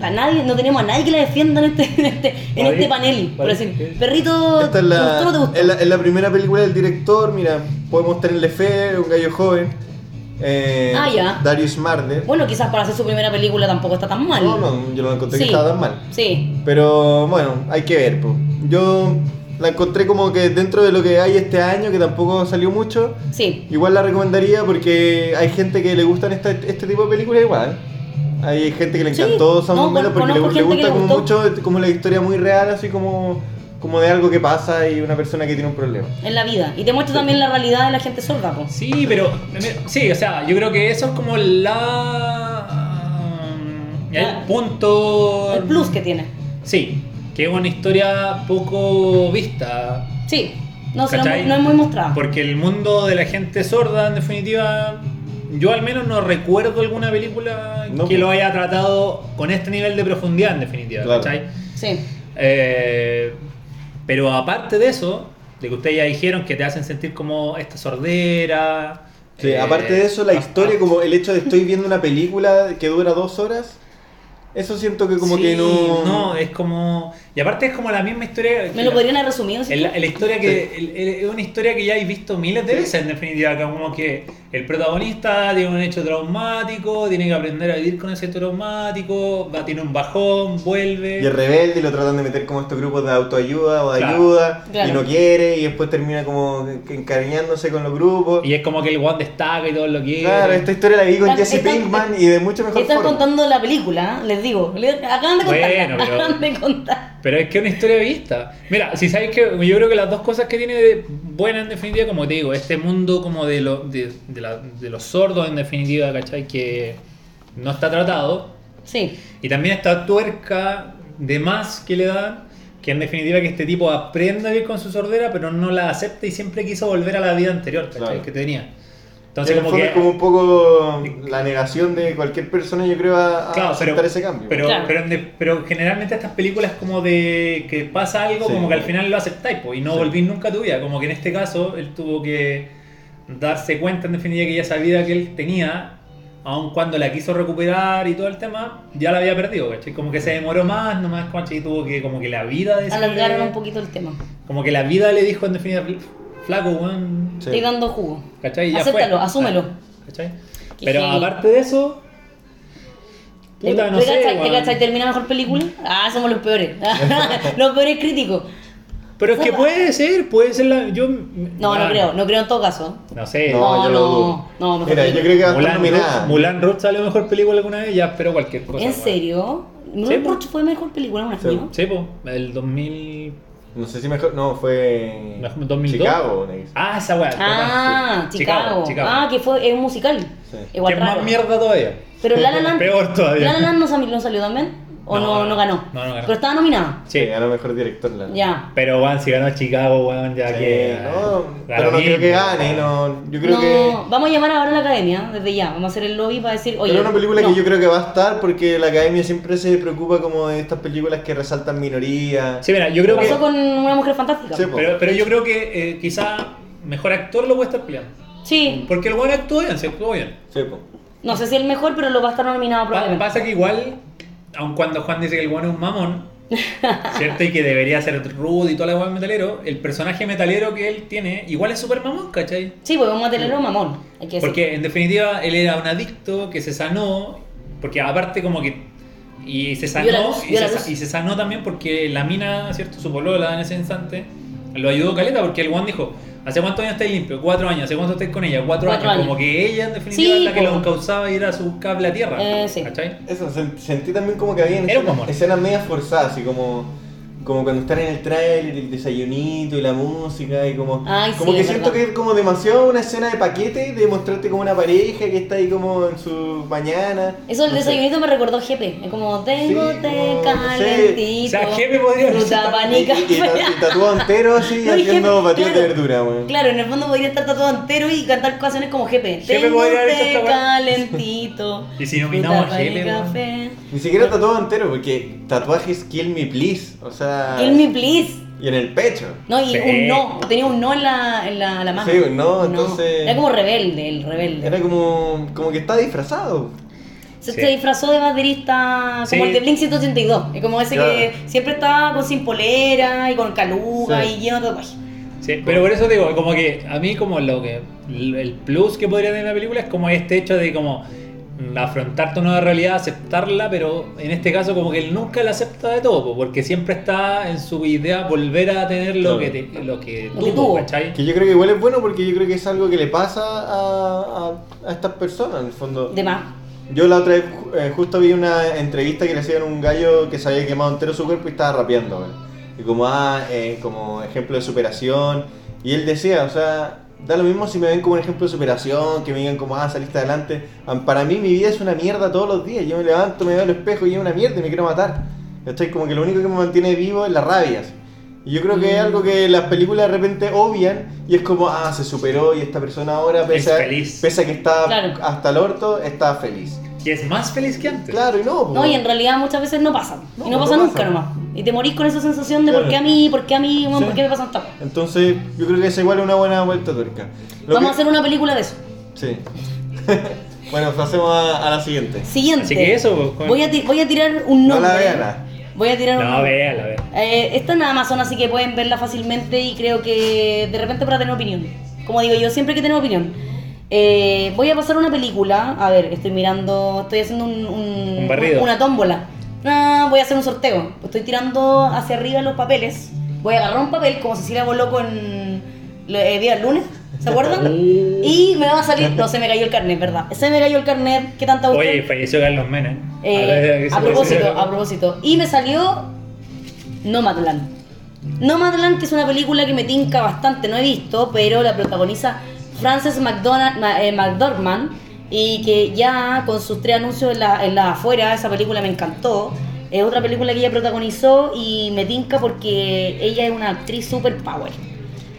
A nadie, no tenemos a nadie que la defienda en este, en este, en este panel. Por decir, perrito, Esta es ¿te gustó o no te la, gustó? es, la, es la primera película del director, mira, podemos tenerle fe, un gallo joven. Eh, Ah, ya. Darius Marder. Bueno, quizás para hacer su primera película tampoco está tan mal. No, no, yo no encontré Sí. que estaba tan mal. Sí, Pero bueno, hay que ver. po. Yo la encontré como que dentro de lo que hay este año, que tampoco salió mucho, sí. igual la recomendaría porque hay gente que le gustan esta- este tipo de películas igual. Hay gente que le Sí, encantó Sound no, of Metal porque le, gusta como mucho como la historia muy real, así como, como de algo que pasa y una persona que tiene un problema. En la vida. Y te muestra también la realidad de la gente sorda, po. Sí, pero. Sí, o sea, yo creo que eso es como la. El punto. El plus que tiene. Sí, que es una historia poco vista. Sí. No, se no, ¿cachai? no es muy mostrado. Porque el mundo de la gente sorda, en definitiva, yo al menos no recuerdo alguna película No. que lo haya tratado con este nivel de profundidad, en definitiva. Claro. ¿cachai? Sí. Eh, pero aparte de eso, de que ustedes ya dijeron que te hacen sentir como esta sordera. Sí, eh, aparte de eso, la ah, historia, ah, como el hecho de estoy viendo una película que dura dos horas, eso siento que como sí, que no... No, es como. Y aparte es como la misma historia. ¿Me lo podrían haber resumido? Es la, historia que el- el- es una historia que ya he visto miles de veces en definitiva, como que el protagonista tiene un hecho traumático, tiene que aprender a vivir con ese traumático, va, tiene un bajón, vuelve. Y es rebelde y lo tratan de meter como estos grupos de autoayuda o de Claro. ayuda Claro. y no quiere y después termina como encariñándose con los grupos. Y es como que el one destaca y todo lo quiere. Claro, esta historia la vi con Jesse están- Pinkman y de mucho mejor Están forma. contando la película, ¿eh? les digo. Acaban de. Bueno, pero- Acaban de contar. Pero es que es una historia vista. Mira, si sabéis que yo creo que las dos cosas que tiene de buena en definitiva, como te digo, este mundo como de, lo- de, de la- de los sordos en definitiva, ¿cachai? Que no está tratado. Sí. Y también esta tuerca de más que le dan, que en definitiva que este tipo aprenda a vivir con su sordera, pero no la acepta y siempre quiso volver a la vida anterior, ¿cachai? Claro. Que tenía. Y Entonces en como que... es como un poco la negación de cualquier persona, yo creo, a, a Claro, aceptar pero, ese cambio. pero, Claro. pero, en de- pero generalmente estas películas como de que pasa algo, Sí. como que al final lo aceptáis po, y no Sí. volvís nunca a tu vida. Como que en este caso él tuvo que darse cuenta en definitiva que ya esa vida que él tenía, aun cuando la quiso recuperar y todo el tema, ya la había perdido, ¿cachai? Como que se demoró más, nomás ¿cachai? tuvo que, como que la vida de ese- Alargaron un poquito el tema. Como que la vida le dijo en definitiva, flaco, weón, Sí. Estoy dando jugo. ¿cachai? Ya Acéptalo, fue. asúmelo. ¿Cachai? Qué Pero aparte de eso... Puta, ¿Te- no te sé, cachai- ¿Te cachai? ¿Termina mejor película? Ah, somos los peores. los peores críticos. Pero es que puede ser, puede ser la. Yo. No, ah, no creo, no creo en todo caso. No sé. No, No, yo lo no, dudo. no, mejor Mira, yo creo que va Mulan. Rouge, Mulan Rouge salió mejor película alguna vez, ya espero cualquier cosa. ¿En serio? ¿No Sí, Rouge fue mejor película en un Sí. año? Sí, po, el 2000. No sé si mejor. No, fue. Mejor 2002. Chicago, Nex. Ah, esa weá. Ah. Chicago. Chicago. Ah, que fue es un musical. Sí. Igual que es más raro. mierda todavía. Pero La La Land. Peor todavía. La La Land no, sal- no salió también. ¿O No, no, no, ganó? no, no ganó. Pero estaba nominada. Sí. Ganó mejor director. La... Ya. Pero, weón, si ganó Chicago, weón, ya Sí, que. no, pero no creo que gane, no, yo creo no, que... vamos a llamar ahora a la academia, desde ya. Vamos a hacer el lobby para decir, oye. pero es una película no. que yo creo que va a estar porque la academia siempre se preocupa como de estas películas que resaltan minorías. Sí, mira, yo creo que. Pasó con una mujer fantástica. Sí. Pero, pero yo creo que eh, quizá mejor actor lo puede estar peleando. Sí. Porque el weón actuó bien, se actuó bien. Sí, po. No sé si el mejor, pero lo va a estar nominado Pa- probablemente. pasa que igual, aun cuando Juan dice que el weón es un mamón, ¿cierto? Y que debería ser rudo y toda la weá metalero, el personaje metalero que él tiene igual es súper mamón, ¿cachai? Sí, pues vamos a tenerlo mamón. Hay que decir. Porque en definitiva él era un adicto que se sanó, porque aparte como que... Y se sanó, luz, y, se, y sanó también porque la mina, ¿cierto? Su polola en ese instante lo ayudó caleta porque el weón dijo, ¿hace cuántos años estáis limpio? Cuatro años, ¿hace cuánto estáis con ella? Cuatro, Cuatro años. años. Como que ella en definitiva Sí, es la que lo causaba ir a su cable a tierra. Eh, sí. ¿Cachai? Eso, sen- sentí también como que había Era un escenas, escenas medias forzadas, así como, como cuando están en el trailer, el desayunito y la música y como... Ay, como sí, que siento verdad. que es como demasiado una escena de paquete de mostrarte como una pareja que está ahí como en su mañana. Eso el no sé. desayunito me recordó Jepe. Es como, tengo Sí, sé. calentito. O sea, Jepe podría fruta, sido pan y Y, y, tatuado entero así No, haciendo batidos claro. de verdura, weón. Claro, en el fondo podría estar tatuado entero y cantar canciones como Jepe. Jepe Tengo weá. calentito. Y si nominamos a Jepe. Ni siquiera tatuado entero, porque tatuajes Kill Me Please, o sea... Kill me please. Y en el pecho. No, y Sí. un no. Tenía un no en la, en la, la mano. Sí, un no, entonces- Era como rebelde, el rebelde. Era como, como que está disfrazado. Se, Sí. se disfrazó de baterista como Sí. el de Blink 182. Es como ese Claro. que siempre estaba con sin polera y con caluga Sí. y lleno de tatuajes. Sí, pero por eso digo, como que a mí como lo que el plus que podría tener la película es como este hecho de como afrontar tu nueva realidad, aceptarla, pero en este caso como que él nunca la acepta de todo, po, porque siempre está en su idea volver a tener lo Claro. que te- lo que Lo que tuvo, tuvo. ¿cachai? Que yo creo que igual es bueno porque yo creo que es algo que le pasa a, a, a estas personas, en el fondo. De más. Yo la otra vez eh, justo vi una entrevista que le hacían a un gallo que se había quemado entero su cuerpo y estaba rapeando. Y como, ah, eh, como ejemplo de superación. Y él decía, o sea, da lo mismo si me ven como un ejemplo de superación, que me digan como, ah, saliste adelante. Para mí mi vida es una mierda todos los días. Yo me levanto, me veo al espejo y es una mierda y me quiero matar. Estoy como que lo único que me mantiene vivo es la rabia. así. Y yo creo que es algo que las películas de repente obvian y es como, ah, se superó y esta persona ahora, pese, a, feliz. pese a que está Claro. hasta el orto, está feliz. Y es más feliz que antes. Claro, y no. No, y en realidad muchas veces no pasa. No, y no no pasa pasa. nunca nomás. Y te morís con esa sensación de Claro. por qué a mí, por qué a mí, bueno, Sí. por qué me pasan cosas. Entonces, yo creo que es igual una buena vuelta tuerca. Vamos a que- hacer una película de eso. Sí. bueno, pasemos a, a la siguiente. Siguiente. Así que eso, pues, con- Voy a, voy a tirar un No nombre. la vean. Voy a tirar un No, véala, véala. Eh, está en Amazon, así que pueden verla fácilmente y creo que de repente para tener opinión. Como digo yo, siempre hay que tener opinión. Eh, voy a pasar una película. A ver, estoy mirando. Estoy haciendo un, un- Un barrido. una tómbola. No, voy a hacer un sorteo. Estoy tirando hacia arriba los papeles. Voy a agarrar un papel como Cecilia Boloco en eh, día del lunes. ¿Se acuerdan? y me va a salir. No, se me cayó el carnet, ¿verdad? Se me cayó el carnet. ¿Qué tanta Oye, falleció Carlos Menem. Eh, se a propósito, a propósito. Y me salió Nomadland. Nomadland, que es una película que me tinca bastante, no he visto, pero la protagoniza Frances McDonald, eh, McDormand y que ya con sus tres anuncios en la, en la afuera, esa película me encantó. Es otra película que ella protagonizó y me tinca porque ella es una actriz super power.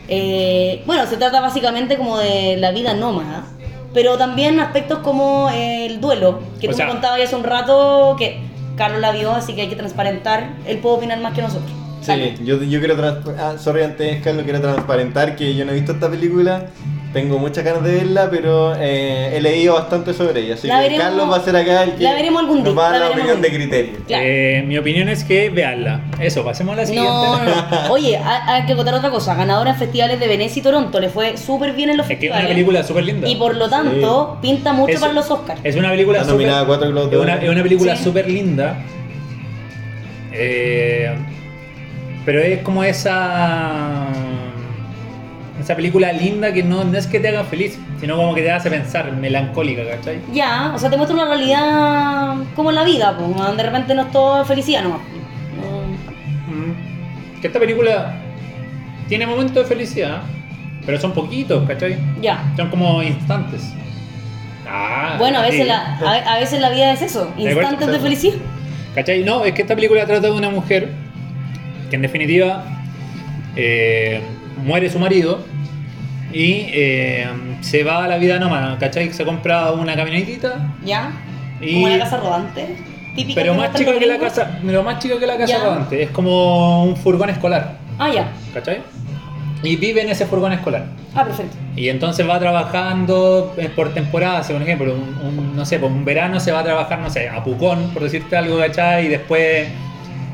Eh, bueno, se trata básicamente como de la vida nómada, pero también aspectos como el duelo, que O tú sea- me contabas ya hace un rato que Carlos la vio, así que hay que transparentar. Él puede opinar más que nosotros. Sí, yo, yo quiero trans- ah, sorry antes Carlos, quiero transparentar que yo no he visto esta película, tengo muchas ganas de verla, pero eh, he leído bastante sobre ella, así La que veremos- Carlos va a ser acá el que la veremos algún nos día, va a dar la opinión de criterio. Claro. Eh, mi opinión es que veanla. Eso, pasemos a la siguiente. No, no, no. Oye, hay, que contar otra cosa. Ganadora en festivales de Venecia y Toronto. Le fue súper bien en los Es que es festivales. una película súper linda. Y por lo tanto, pinta mucho Es- para los Oscars. Es una película Está nominada a súper- cuatro Globos de es una, es una película Sí. súper linda. Eh, pero es como esa. Esa película linda que no, no es que te haga feliz, sino como que te hace pensar, melancólica, ¿cachai? Ya, o sea, te muestra una realidad como en la vida, pues. De repente no es todo felicidad nomás. No. Mm. Que esta película tiene momentos de felicidad, pero son poquitos, ¿cachai? Ya. Son como instantes. Ah, Bueno, a veces, sí. la, a, a veces la vida es eso, instantes de felicidad. ¿Cachai? No, es que esta película trata de una mujer que en definitiva eh, muere su marido y eh, se va a la vida nómada, ¿cachai? Se compra una camionetita, ¿Ya? Y- Como la casa rodante. Típica pero más chica que la casa, pero más chica que la casa Ya. rodante. Es como un furgón escolar, Ah, ya. ¿cachai? Y vive en ese furgón escolar. Ah, perfecto. Y entonces va trabajando eh, por temporada, por ejemplo, un, un- no sé, por un verano se va a trabajar, no sé, a Pucón, por decirte algo, ¿cachai? Y después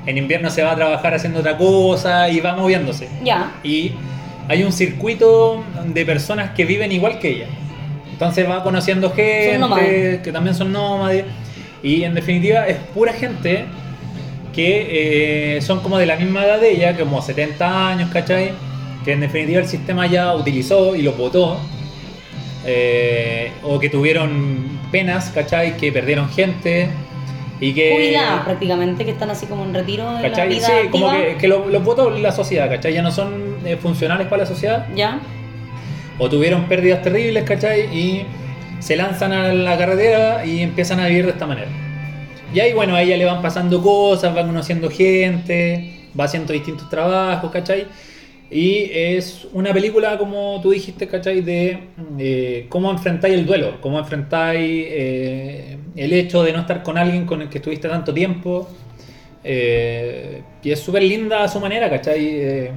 en invierno se va a trabajar haciendo otra cosa y va moviéndose. Ya. Y hay un circuito de personas que viven igual que ella. Entonces va conociendo gente que también son nómades. Y en definitiva es pura gente que eh, son como de la misma edad de ella, como 70 años, ¿cachai? Que en definitiva el sistema ya utilizó y lo votó. eh, o que tuvieron penas, ¿cachai? Que perdieron gente. Y que... Jubiladas prácticamente, que están así como en retiro de la ¿Cachai? vida Sí, como que, que lo- los votó la sociedad, ¿cachai? Ya no son eh, funcionales para la sociedad. Ya. O tuvieron pérdidas terribles, ¿cachai? Y se lanzan a la carretera y empiezan a vivir de esta manera. Y ahí, bueno, a ella le van pasando cosas, va conociendo gente, va haciendo distintos trabajos, ¿cachai? Y es una película, como tú dijiste, ¿cachai? De eh, cómo enfrentáis el duelo, cómo enfrentáis eh, el hecho de no estar con alguien con el que estuviste tanto tiempo. Eh, y es súper linda a su manera, ¿cachai?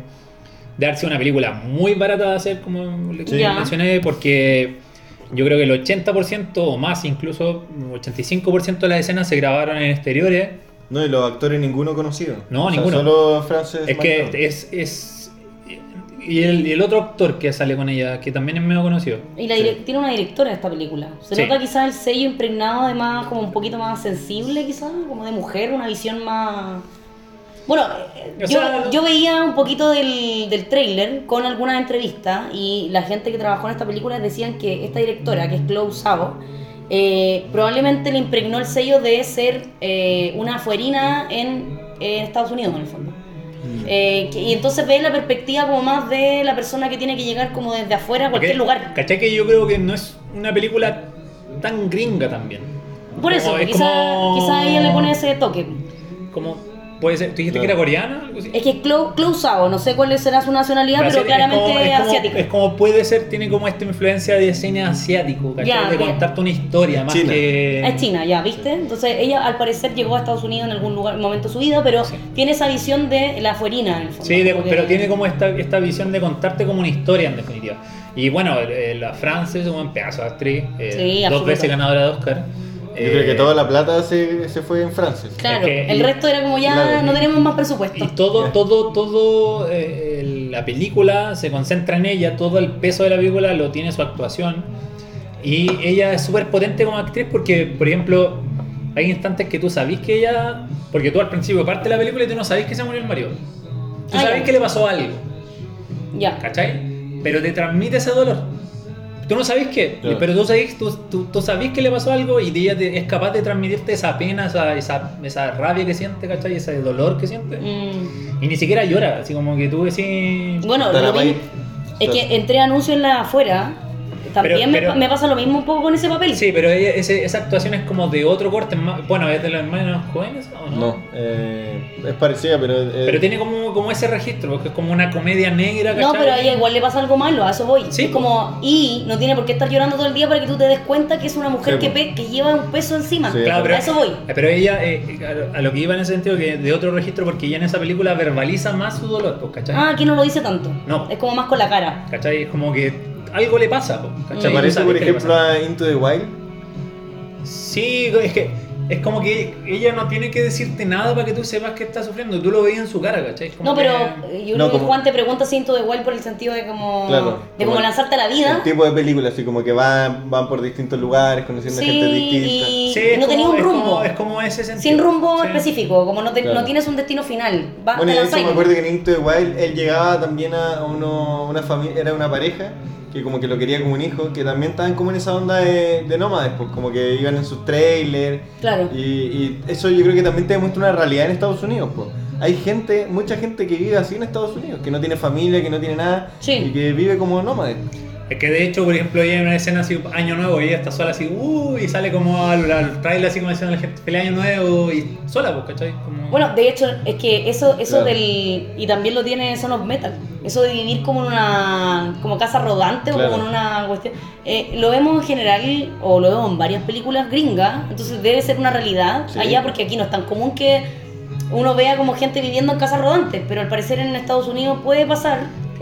De haber sido una película muy barata de hacer, como le Sí. Ya. mencioné, porque yo creo que el 80% o más, incluso 85% de las escenas se grabaron en exteriores. No, y los actores ninguno conocido. No, O sea, ninguno. Solo Frances Es que es. es y, el, y el otro actor que sale con ella, que también es medio conocido. Y la Sí. direc- tiene una directora esta película. Se Sí. nota quizás el sello impregnado además como un poquito más sensible quizás, como de mujer, una visión más... Bueno, eh, O yo, sea- yo veía un poquito del, del trailer con algunas entrevistas y la gente que trabajó en esta película decían que esta directora, que es Chloe Zhao, eh, probablemente le impregnó el sello de ser eh, una fuerina en, en Estados Unidos en el fondo. Eh, que- y entonces ve la perspectiva como más de la persona que tiene que llegar como desde afuera a cualquier lugar. ¿Cachai? Que yo creo que no es una película tan gringa también. Por eso, Como- es quizá, como- quizá ella le pone ese toque. Como, puede ser, ¿tú dijiste Claro. que era coreana? Algo así? Es que Chloe Zhao, no sé cuál será su nacionalidad, pero, Pero claramente es como, es como- asiática. es como puede ser, tiene como esta influencia de cine asiático, de que- contarte una historia más China. que. Es China, ya, ¿viste? Entonces ella al parecer llegó a Estados Unidos en algún lugar, momento de su vida, pero Sí. tiene esa visión de la fuerina en el fondo. Sí, de- pero tiene como esta, esta visión de contarte como una historia en definitiva. Y bueno, la Frances es un pedazo de actriz, eh, Sí, dos veces ganadora de Oscar. Yo creo que Eh, toda la plata se, se fue en Frances. Claro, es que- el resto era como ya Claro. no tenemos más presupuesto. Y todo, todo, todo, eh, la película se concentra en ella, todo el peso de la película lo tiene su actuación. Y ella es súper potente como actriz porque, por ejemplo, hay instantes que tú sabís que ella. Porque tú al principio parte de la película y tú no sabés que se murió el marido. Tú Ah, sabés ya. que le pasó algo, Ya. ¿cachai? Pero te transmite ese dolor. Tú no sabés qué, Claro. pero tú sabés, tú, tú, tú sabés que le pasó algo y ella te- es capaz de transmitirte esa pena, esa, esa, esa rabia que siente, ¿cachai? Ese dolor que siente. Mm. Y ni siquiera llora, así como que tú decís. Bueno, lo vi- es que entré anuncio en la afuera. También Pero- me pero- pa- me, pasa lo mismo un poco con ese papel. Sí, pero ella- ese- esa actuación es como de otro corte. más- Bueno, ¿es de los hermanos jóvenes o no? No, eh, es parecida, pero. eh, Pero tiene como, como ese registro, porque es como una comedia negra, No, ¿cachai? pero a ella igual le pasa algo malo, a eso voy. Sí, es como, y no tiene por qué estar llorando todo el día para que tú te des cuenta que es una mujer Sí, que, lleva un peso encima. Sí. Claro, pero, a eso voy. pero ella, eh, a lo- a lo que iba en ese sentido, que de otro registro, porque ella en esa película verbaliza más su dolor, pues, ¿cachai? Ah, aquí no lo dice tanto. No. Es como más con la cara. ¿Cachai? Es como que algo le pasa, pues, ¿cachai? ¿Se Mm. Tú parece, por ejemplo, a Into the Wild? Sí, es que es como que ella no tiene que decirte nada para que tú sepas que está sufriendo. Tú lo veías en su cara, ¿cachai? Es como No, pero que- eh, yo No, como- Juan te pregunta si de igual por el sentido de como, Claro, de como como lanzarte a la vida. El tipo de película, así como que van, van por distintos lugares, conociendo Sí, gente distinta. y Sí, es no tenía un es rumbo. como- Es como, ese sentido. Sin rumbo Sí. específico, como no, te- Claro. no tienes un destino final. Va, Bueno, y te lanzáis. me acuerdo que en Into the Wild él llegaba también a uno, una familia, era una pareja que como que lo quería como un hijo, que también estaban como en esa onda de, de nómades, pues como que iban en sus trailers. Claro. Y, y eso yo creo que también te demuestra una realidad en Estados Unidos, pues. Hay gente, mucha gente que vive así en Estados Unidos, que no tiene familia, que no tiene nada, Sí. y que vive como nómades. Es que de hecho, por ejemplo, ella en una escena así, año nuevo, y ella está sola así, uh, y sale como al, al trailer así como diciendo la gente, feliz año nuevo, y sola, pues, ¿cachai? Como... Bueno, de hecho, es que eso, eso Claro. del. Y también lo tiene Son of Metal. Eso de vivir como en una. como casa rodante o como en una cuestión. eh, lo vemos en general, o lo vemos en varias películas gringas, entonces debe ser una realidad Sí. allá, porque aquí no es tan común que uno vea como gente viviendo en casas rodantes, pero al parecer en Estados Unidos puede pasar.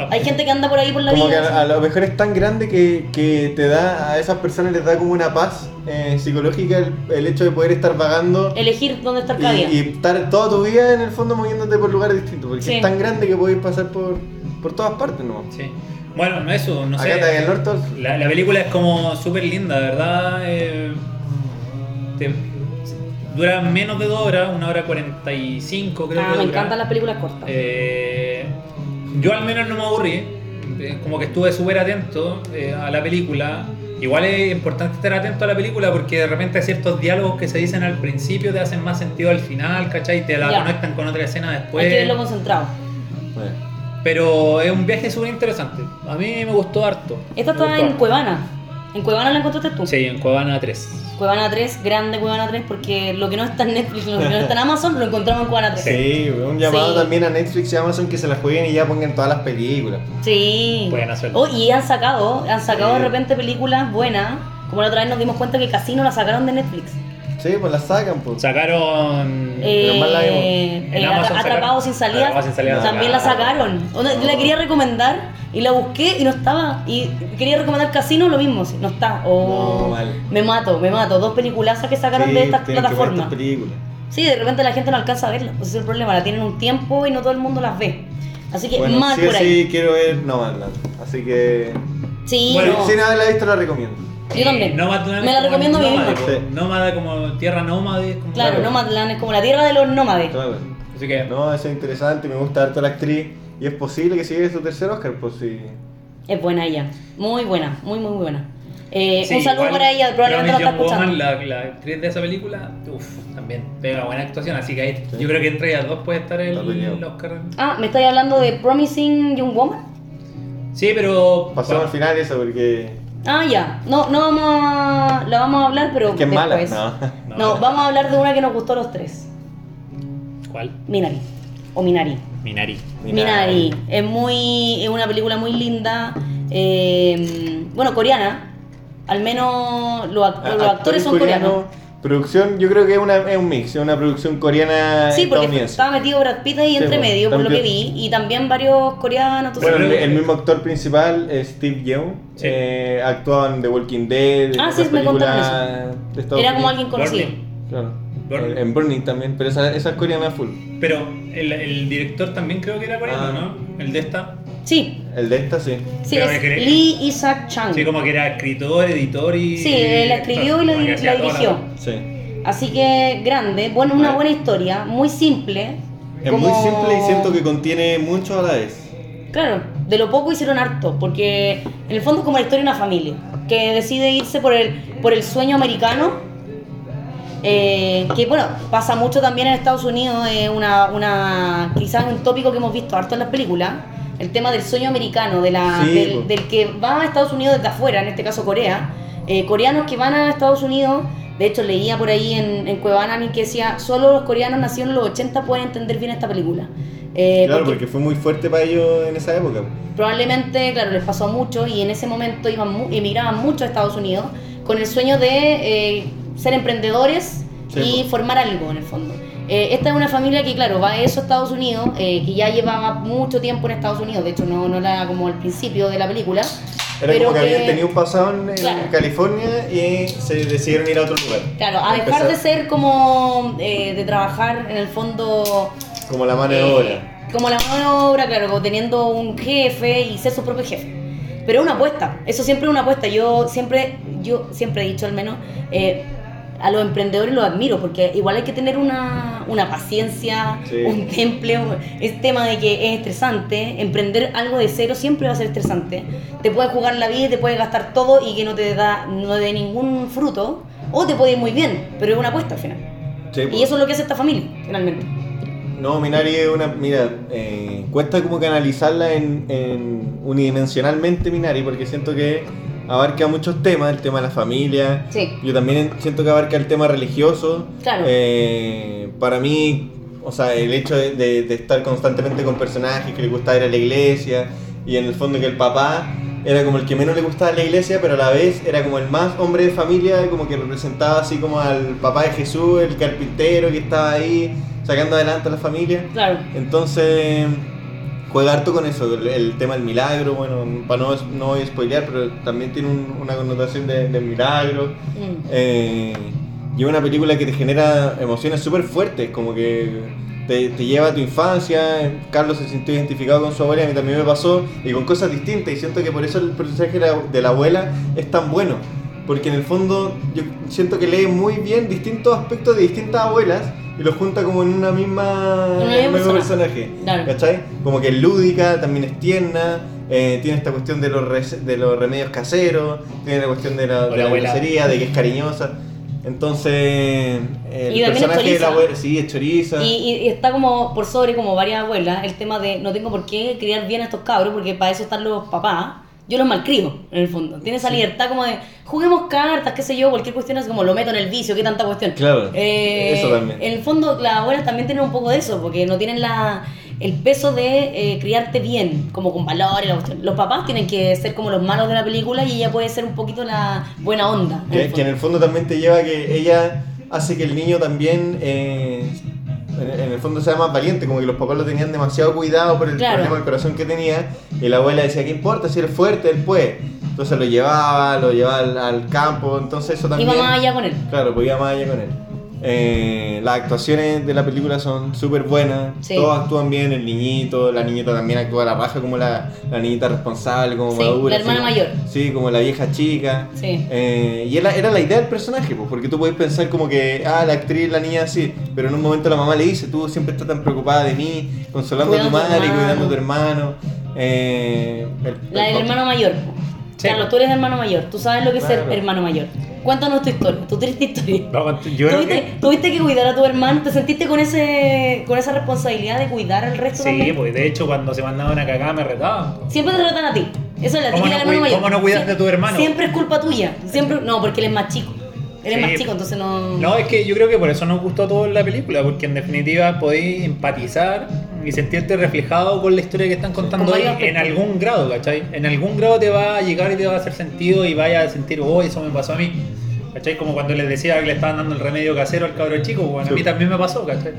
Hay gente que anda por ahí por la Como que a, a lo mejor es tan grande que, que te da, a esas personas les da como una paz eh, psicológica el, el hecho de poder estar vagando Elegir dónde estar y, cada día. y estar toda tu vida en el fondo moviéndote por lugares distintos, porque Sí. es tan grande que podéis pasar por, por todas partes, ¿no? Sí. Bueno, eso, no Acá sé. está el norte. La, la película es como súper linda, ¿verdad? Eh, te- dura menos de dos horas, una hora cuarenta y cinco creo Ah, que me dura. encantan las películas cortas. Eh, yo al menos no me aburrí, eh, como que estuve súper atento eh, a la película. Igual es importante estar atento a la película porque de repente hay ciertos diálogos que se dicen al principio te hacen más sentido al final, ¿cachai? Te la Ya. conectan con otra escena después. Hay que verlo concentrado. Pero es un viaje súper interesante. A mí me gustó harto. Esta Me está en harto. Cuevana. ¿En Cuevana la encontraste tú? Sí, en Cuevana 3. Cuevana 3, grande Cuevana 3, porque lo que no está en Netflix, lo que no está en Amazon, lo encontramos en Cuevana 3. Sí, un llamado Sí. también a Netflix y Amazon que se la jueguen y ya pongan todas las películas. Sí. Pueden hacerlo. Oh, y han sacado, han sacado Sí. de repente películas buenas. Como la otra vez nos dimos cuenta que Casino la sacaron de Netflix. Sí, pues las sacan, pues. Sacaron. Eh, más la vimos. eh, En Amazon Atrapados sacaron- sin salida. Sin salida También la sacaron. Yo la quería recomendar y la busqué y no estaba. Y quería recomendar Casino, lo mismo, sí, no está. Oh, No, mal. Me mato, me mato. Dos peliculazas que sacaron Sí, de estas plataformas. Sí, de repente la gente no alcanza a verlas, pues ese es el problema, la tienen un tiempo y no todo el mundo las ve. Así que Bueno, mal sí por ahí. sí quiero ver Nomadland. Así que. Sí, Bueno, no. Si no la visto, la recomiendo. Yo también. Nomadland Me la como recomiendo a mí nómade, misma. po. Sí. Nómada como tierra nómade. como- Claro, Claro. Nomadland es como la tierra de los nómades. Claro. Así que. No, eso es interesante, me gusta harto la actriz. Y es posible que siga su tercer Oscar, pues sí. Es buena ella, muy buena, muy muy buena. Eh, Sí, un saludo igual, para ella, probablemente la está Promising escuchando. Woman, la, la actriz de esa película, uff, también pega buena actuación. Así que ahí, Sí. yo creo que entre ellas dos puede estar el, Está peleado. el Oscar. Ah, ¿me estáis hablando de Promising Young Woman? Sí, pero. Pasamos al final eso porque. Ah, ya. No, no vamos a. La vamos a hablar, pero Es que es mala. después. No. No, vamos a hablar de una que nos gustó a los tres. ¿Cuál? Minari. O Minari. Minari. Minari. Es muy. Es una película muy linda. eh, bueno, coreana. Al menos los, act- A- los actores son coreano, coreanos. Producción, yo creo que es, una, es un mix, es una producción coreana Sí, porque estaba metido Brad Pitt ahí Sí, entre medio, por lo que vi. Y también varios coreanos. Bueno, el, mismo actor principal, Steve Yeun, Sí. eh, actuaba en The Walking Dead, Ah, sí, me contaron Estados era como alguien conocido. Claro. Burn. En, Burning también, pero esa, esa es coreana full. Pero el, el director también creo que era coreano, Ah. ¿no? El de esta. Sí, El de esta sí. sí, es que- Lee Isaac Chang. Sí, como que era escritor, editor y. Sí, él la escribió y la, la dirigió. Sí. Así que grande, bueno, una buena historia, muy simple. Es como- muy simple y siento que contiene mucho a la vez. Claro, de lo poco hicieron harto, porque en el fondo es como la historia de una familia que decide irse por el, por el sueño americano. Eh, que bueno, pasa mucho también en Estados Unidos, es una, una, quizás un tópico que hemos visto harto en las películas, el tema del sueño americano, de la, Sí, del, que va a Estados Unidos desde afuera, en este caso Corea, eh, coreanos que van a Estados Unidos, de hecho leía por ahí en, en Cuevana que decía, solo los coreanos nacidos en los 80 pueden entender bien esta película. Eh, claro, porque fue muy fuerte para ellos en esa época. probablemente, claro, les pasó mucho y en ese momento iban mu- emigraban mucho a Estados Unidos con el sueño de eh, ser emprendedores Sí, y po. formar algo en el fondo. Eh, esta es una familia que, claro, va a eso a Estados Unidos, eh, que ya llevaba mucho tiempo en Estados Unidos, de hecho no, no era como el principio de la película. Era pero como que, habían tenido un pasado en, Claro. California y se decidieron ir a otro lugar. Claro, a dejar Empezar de ser como eh, de trabajar en el fondo Como la mano de Eh, obra. Como la mano de obra, claro, como teniendo un jefe y ser su propio jefe. Pero es una apuesta, eso siempre es una apuesta. Yo siempre, yo siempre he dicho al menos, eh, a los emprendedores los admiro, porque igual hay que tener una, una paciencia, Sí. un temple, es tema de que es estresante, emprender algo de cero siempre va a ser estresante. Te puede jugar la vida y te puede gastar todo y que no te da no dé ningún fruto, o te puede ir muy bien, pero es una apuesta al final. Sí, Y pues. eso es lo que hace esta familia, finalmente. No, Minari es una. Mira, eh, cuesta como canalizarla en, en unidimensionalmente Minari, porque siento que abarca muchos temas, el tema de la familia. Sí. Yo también siento que abarca el tema religioso. Claro. Eh, para mí, o sea, el hecho de, de- de estar constantemente con personajes que le gustaba ir a la iglesia y en el fondo que el papá era como el que menos le gustaba la iglesia, pero a la vez era como el más hombre de familia, como que representaba así como al papá de Jesús, el carpintero que estaba ahí sacando adelante a la familia. Claro. Entonces, juega harto con eso, el, el tema del milagro, bueno, para no, no voy a spoilear, pero también tiene un- una connotación de, de milagro. Mm. Eh, y es una película que te genera emociones súper fuertes, como que te, te lleva a tu infancia. Carlos se sintió identificado con su abuela, a mí también me pasó, y con cosas distintas. Y siento que por eso el personaje de la, de la abuela es tan bueno, porque en el fondo yo siento que lee muy bien distintos aspectos de distintas abuelas y los junta como en una misma, En un mismo persona. personaje. Claro. ¿Cachai? Como que es lúdica, también es tierna. eh, tiene esta cuestión de los, rece- de los remedios caseros, tiene la cuestión de la, de la grosería, de que es cariñosa. Entonces, el Y también es personaje de la abuela, sí, es choriza. Y, y- y está como por sobre como varias abuelas el tema de no tengo por qué criar bien a estos cabros porque para eso están los papás. Yo los malcrio, en el fondo. Tiene esa libertad como de juguemos cartas, qué sé yo, cualquier cuestión es como lo meto en el vicio, qué tanta cuestión. Claro, Eh, eso también. En el fondo, las abuelas también tienen un poco de eso, porque no tienen la, el peso de eh, criarte bien, como con valores. la cuestión. Los papás tienen que ser como los malos de la película y ella puede ser un poquito la buena onda. en que, que en el fondo también te lleva a que ella hace que el niño también, eh, en, en el fondo sea más valiente, como que los papás lo tenían demasiado cuidado por el Claro. problema del corazón que tenía, y la abuela decía, ¿qué importa? Si eres fuerte, él puede. Entonces lo llevaba, lo llevaba al, al campo, entonces eso también... Iba más allá con él. Claro, pues iba más allá con él. Eh, las actuaciones de la película son súper buenas, Sí. todos actúan bien, el niñito, la niñita también actúa a la raja como la, la niñita responsable, como Sí, madura. la hermana mayor. Sí, como la vieja chica. Sí. Eh, y era, era la idea del personaje, pues, porque tú podés pensar como que, ah, la actriz, la niña así, pero en un momento la mamá le dice, tú siempre estás tan preocupada de mí, consolando a tu Cuidando a tu madre, y cuidando a tu hermano. Eh, el- La del el- hermano mayor. Carlos, tú eres hermano mayor. Tú sabes lo que es ser hermano mayor. Cuéntanos tu historia, tu triste historia. No, yo creo ¿Tuviste, que. tuviste que cuidar a tu hermano? ¿Te sentiste con ese con esa responsabilidad de cuidar al resto Sí, también? pues de hecho cuando se mandaban a cagar me retaban. Siempre te tratan a ti. Eso es la ¿Cómo típica no del hermano cui- mayor. cómo no cuidas Sie- de tu hermano? Siempre es culpa tuya. Siempre, no, porque él es más chico. Él es Sí. más chico, entonces no. No, es que yo creo que por eso nos gustó todo la película, porque en definitiva podéis empatizar y sentirte reflejado con la historia que están contando Con ahí varios en algún grado, ¿cachai? En algún grado te va a llegar y te va a hacer sentido y vaya a sentir, oh, eso me pasó a mí. ¿Cachai? Como cuando les decía que le estaban dando el remedio casero al cabro chico, bueno, a mí Sí. también me pasó, ¿cachai?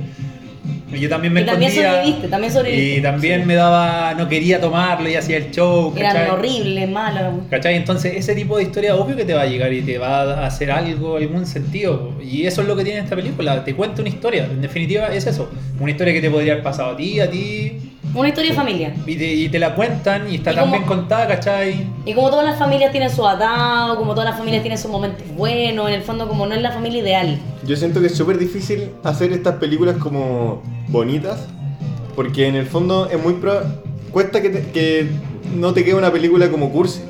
Y yo también me Y también escondía. sobreviviste, también sobreviviste. Y también me daba, no quería tomarlo y hacía el show. Eran ¿cachai? horribles, malos. ¿Cachai? Entonces ese tipo de historia obvio que te va a llegar y te va a hacer algo, algún sentido. Y eso es lo que tiene esta película. Te cuenta una historia. En definitiva es eso. Una historia que te podría haber pasado a ti, a ti. Una historia de familia. Y te, y te la cuentan y está ¿Y tan cómo- bien contada, ¿cachai? Y como todas las familias tienen su atado, como todas las familias tienen sus momentos buenos, en el fondo como no es la familia ideal. Yo siento que es súper difícil hacer estas películas como bonitas, porque en el fondo es muy pro... cuesta que, te- que no te quede una película como cursi.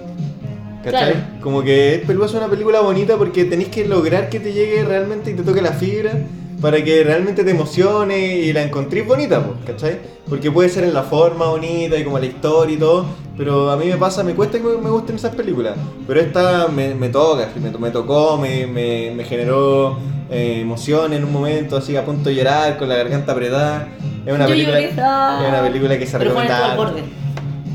¿Cachai? Claro. Como que es peluosa una película bonita porque tenéis que lograr que te llegue realmente y te toque la fibra para que realmente te emocione y la encontréis bonita, ¿cachai? Porque puede ser en la forma bonita y como la historia y todo, pero a mí me pasa, me cuesta que me, me gusten esas películas. Pero esta me, me toca, me, me tocó, me, me, me generó eh, emoción en un momento, así a punto de llorar, con la garganta apretada. Es una, Yo película, lloré, ah. es una película que se recomienda.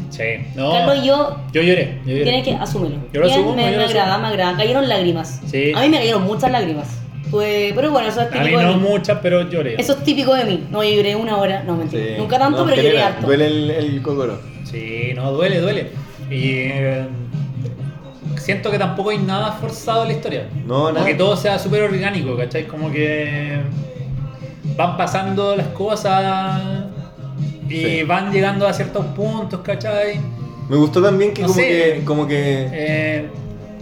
Sí. No. Carlos y yo Yo lloré. Yo lloré. tienes que asúmelo. Yo lo asumo, me, yo me agrada, me agrada. Cayeron lágrimas. Sí. A mí me cayeron muchas lágrimas. Pues, pero bueno, eso es A mí típico de no mí. muchas, pero lloré. Eso es típico de mí. No, lloré una hora. No, mentira. Sí. Nunca tanto, No, pero lloré harto. Duele el, el cocoro. Sí, no, duele, duele. Y eh, siento que tampoco hay nada forzado en la historia. No, Como nada. que todo sea súper orgánico, ¿cachai? Como que van pasando las cosas y Sí. van llegando a ciertos puntos, ¿cachai? Me gustó también que No como sé. que como que Eh,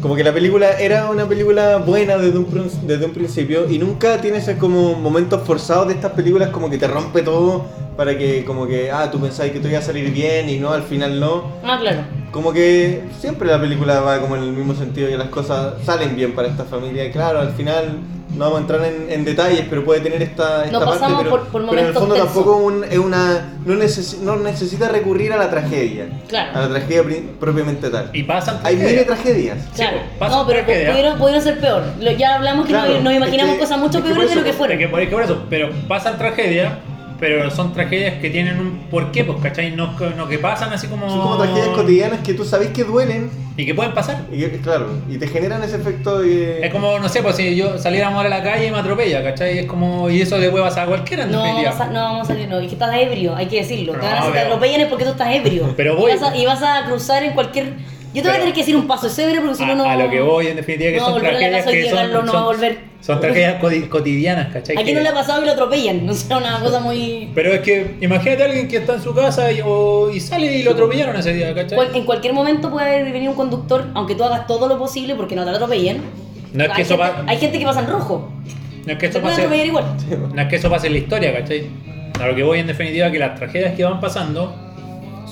como que la película era una película buena desde un, desde un principio y nunca tiene esos como momentos forzados de estas películas como que te rompe todo para que como que ah tú pensabas que todo iba a salir bien y no al final no Ah, claro. como que siempre la película va como en el mismo sentido y las cosas salen bien para esta familia y claro al final no vamos a entrar en, en detalles pero puede tener esta, esta No parte pasamos pero, por- por pero en el fondo tensos. tampoco un- es una no, neces- no necesita recurrir a la tragedia Claro. a la tragedia propiamente tal y pasan hay mini tragedias Claro. pues, pasa no, pero pudieron, pudieron ser peor. Lo- ya hablamos que Claro, nos, nos imaginamos es que- cosas mucho es que peores por de lo que eso- fueron. Es que por, es que por eso, pero pasan tragedias, pero son tragedias que tienen un porqué, pues, ¿cachai? No, no que pasan así como... son como tragedias cotidianas que tú sabes que duelen Y que pueden pasar. y que, claro y te generan ese efecto de Es como, no sé, pues si yo saliéramos a la calle y me atropella, ¿cachai? Es como, y eso le puede pasar a cualquiera en No definitiva. vamos, a, no vamos a salir, no, y que estás ebrio, hay que decirlo. Te No, van a hacer te pero- atropellan es porque tú estás ebrio. Pero Y voy- vas, a, y vas a cruzar en cualquier. Yo te voy a tener que decir un paso, ebrio porque si no, no. a lo que voy, en definitiva, que no, son tragedias que son, no son, va a volver. son tragedias coti- cotidianas, ¿cachai? ¿A quién Que- no le ha pasado que lo atropellan? No sea una cosa muy. Pero es que imagínate a alguien que está en su casa y, o- y sale y lo atropellaron ese día, ¿cachai? Cual- en cualquier momento puede venir un conductor, aunque tú hagas todo lo posible porque no te atropellen. No es que hay, eso gente, hay gente que pasa en rojo. no es que eso pase, igual. no es que eso pase en la historia, ¿cachai? A lo que voy en definitiva que las tragedias que van pasando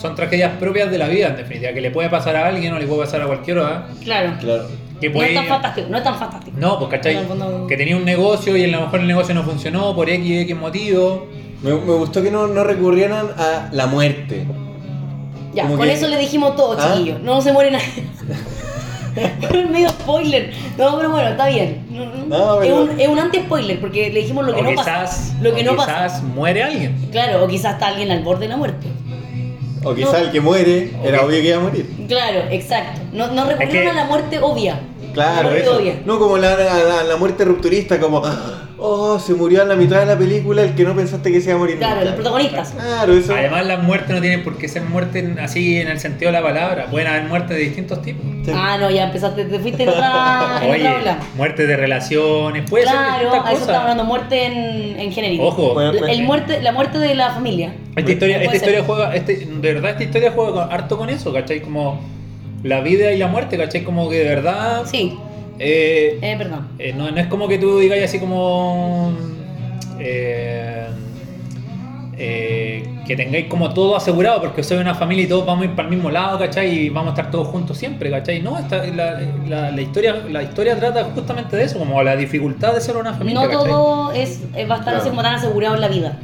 son tragedias propias de la vida, en definitiva, que le puede pasar a alguien o le puede pasar a cualquiera. Claro. claro Que No es tan fantástico, no es tan fantástico. No, pues ¿cachai? No, Que tenía un negocio y a lo mejor el negocio no funcionó por X, X motivo. me, me gustó que no, no recurrieran a la muerte Ya, Como con que- eso le dijimos todo, ¿Ah? chiquillos. No se muere nadie. es medio spoiler. No, pero bueno, está bien. No, es, un, es un anti-spoiler porque le dijimos lo que o no quizás, pasa. Lo que o no pasa. quizás muere alguien. Claro, o quizás está alguien al borde de la muerte. O quizá No. el que muere era obvio que iba a morir Claro, exacto. No, no recurrieron que- a la muerte obvia. Claro, La muerte eso. No como la, la, la muerte rupturista, como, oh, se murió en la mitad de la película el que no pensaste que se iba a morir. Claro, nunca". los protagonistas. Claro, eso. Además, las muertes no tienen por qué ser muertes así en el sentido de la palabra. Pueden haber muertes de distintos tipos. Sí. Ah, no, ya empezaste, te fuiste en otra, en Oye, otra ola. muertes de relaciones, puede ser Claro, distintas a eso estamos hablando, muerte en, en genérico. Ojo, Bueno, El muerte, la muerte de la familia. esta historia, esta ser. historia juega, este, de verdad esta historia juega con- harto con eso, ¿cachai? Como la vida y la muerte, ¿cachai? Como que de verdad... Sí, eh, es verdad. eh, no, no es como que tú digas así como... eh, eh, que tengáis como todo asegurado porque soy una familia y todos vamos a ir para el mismo lado, ¿cachai? Y vamos a estar todos juntos siempre, ¿cachai? No, esta, la, la- la historia, la historia trata justamente de eso, como la dificultad de ser una familia, No ¿cachai? todo es, es- va a estar así Claro. como tan asegurado en la vida.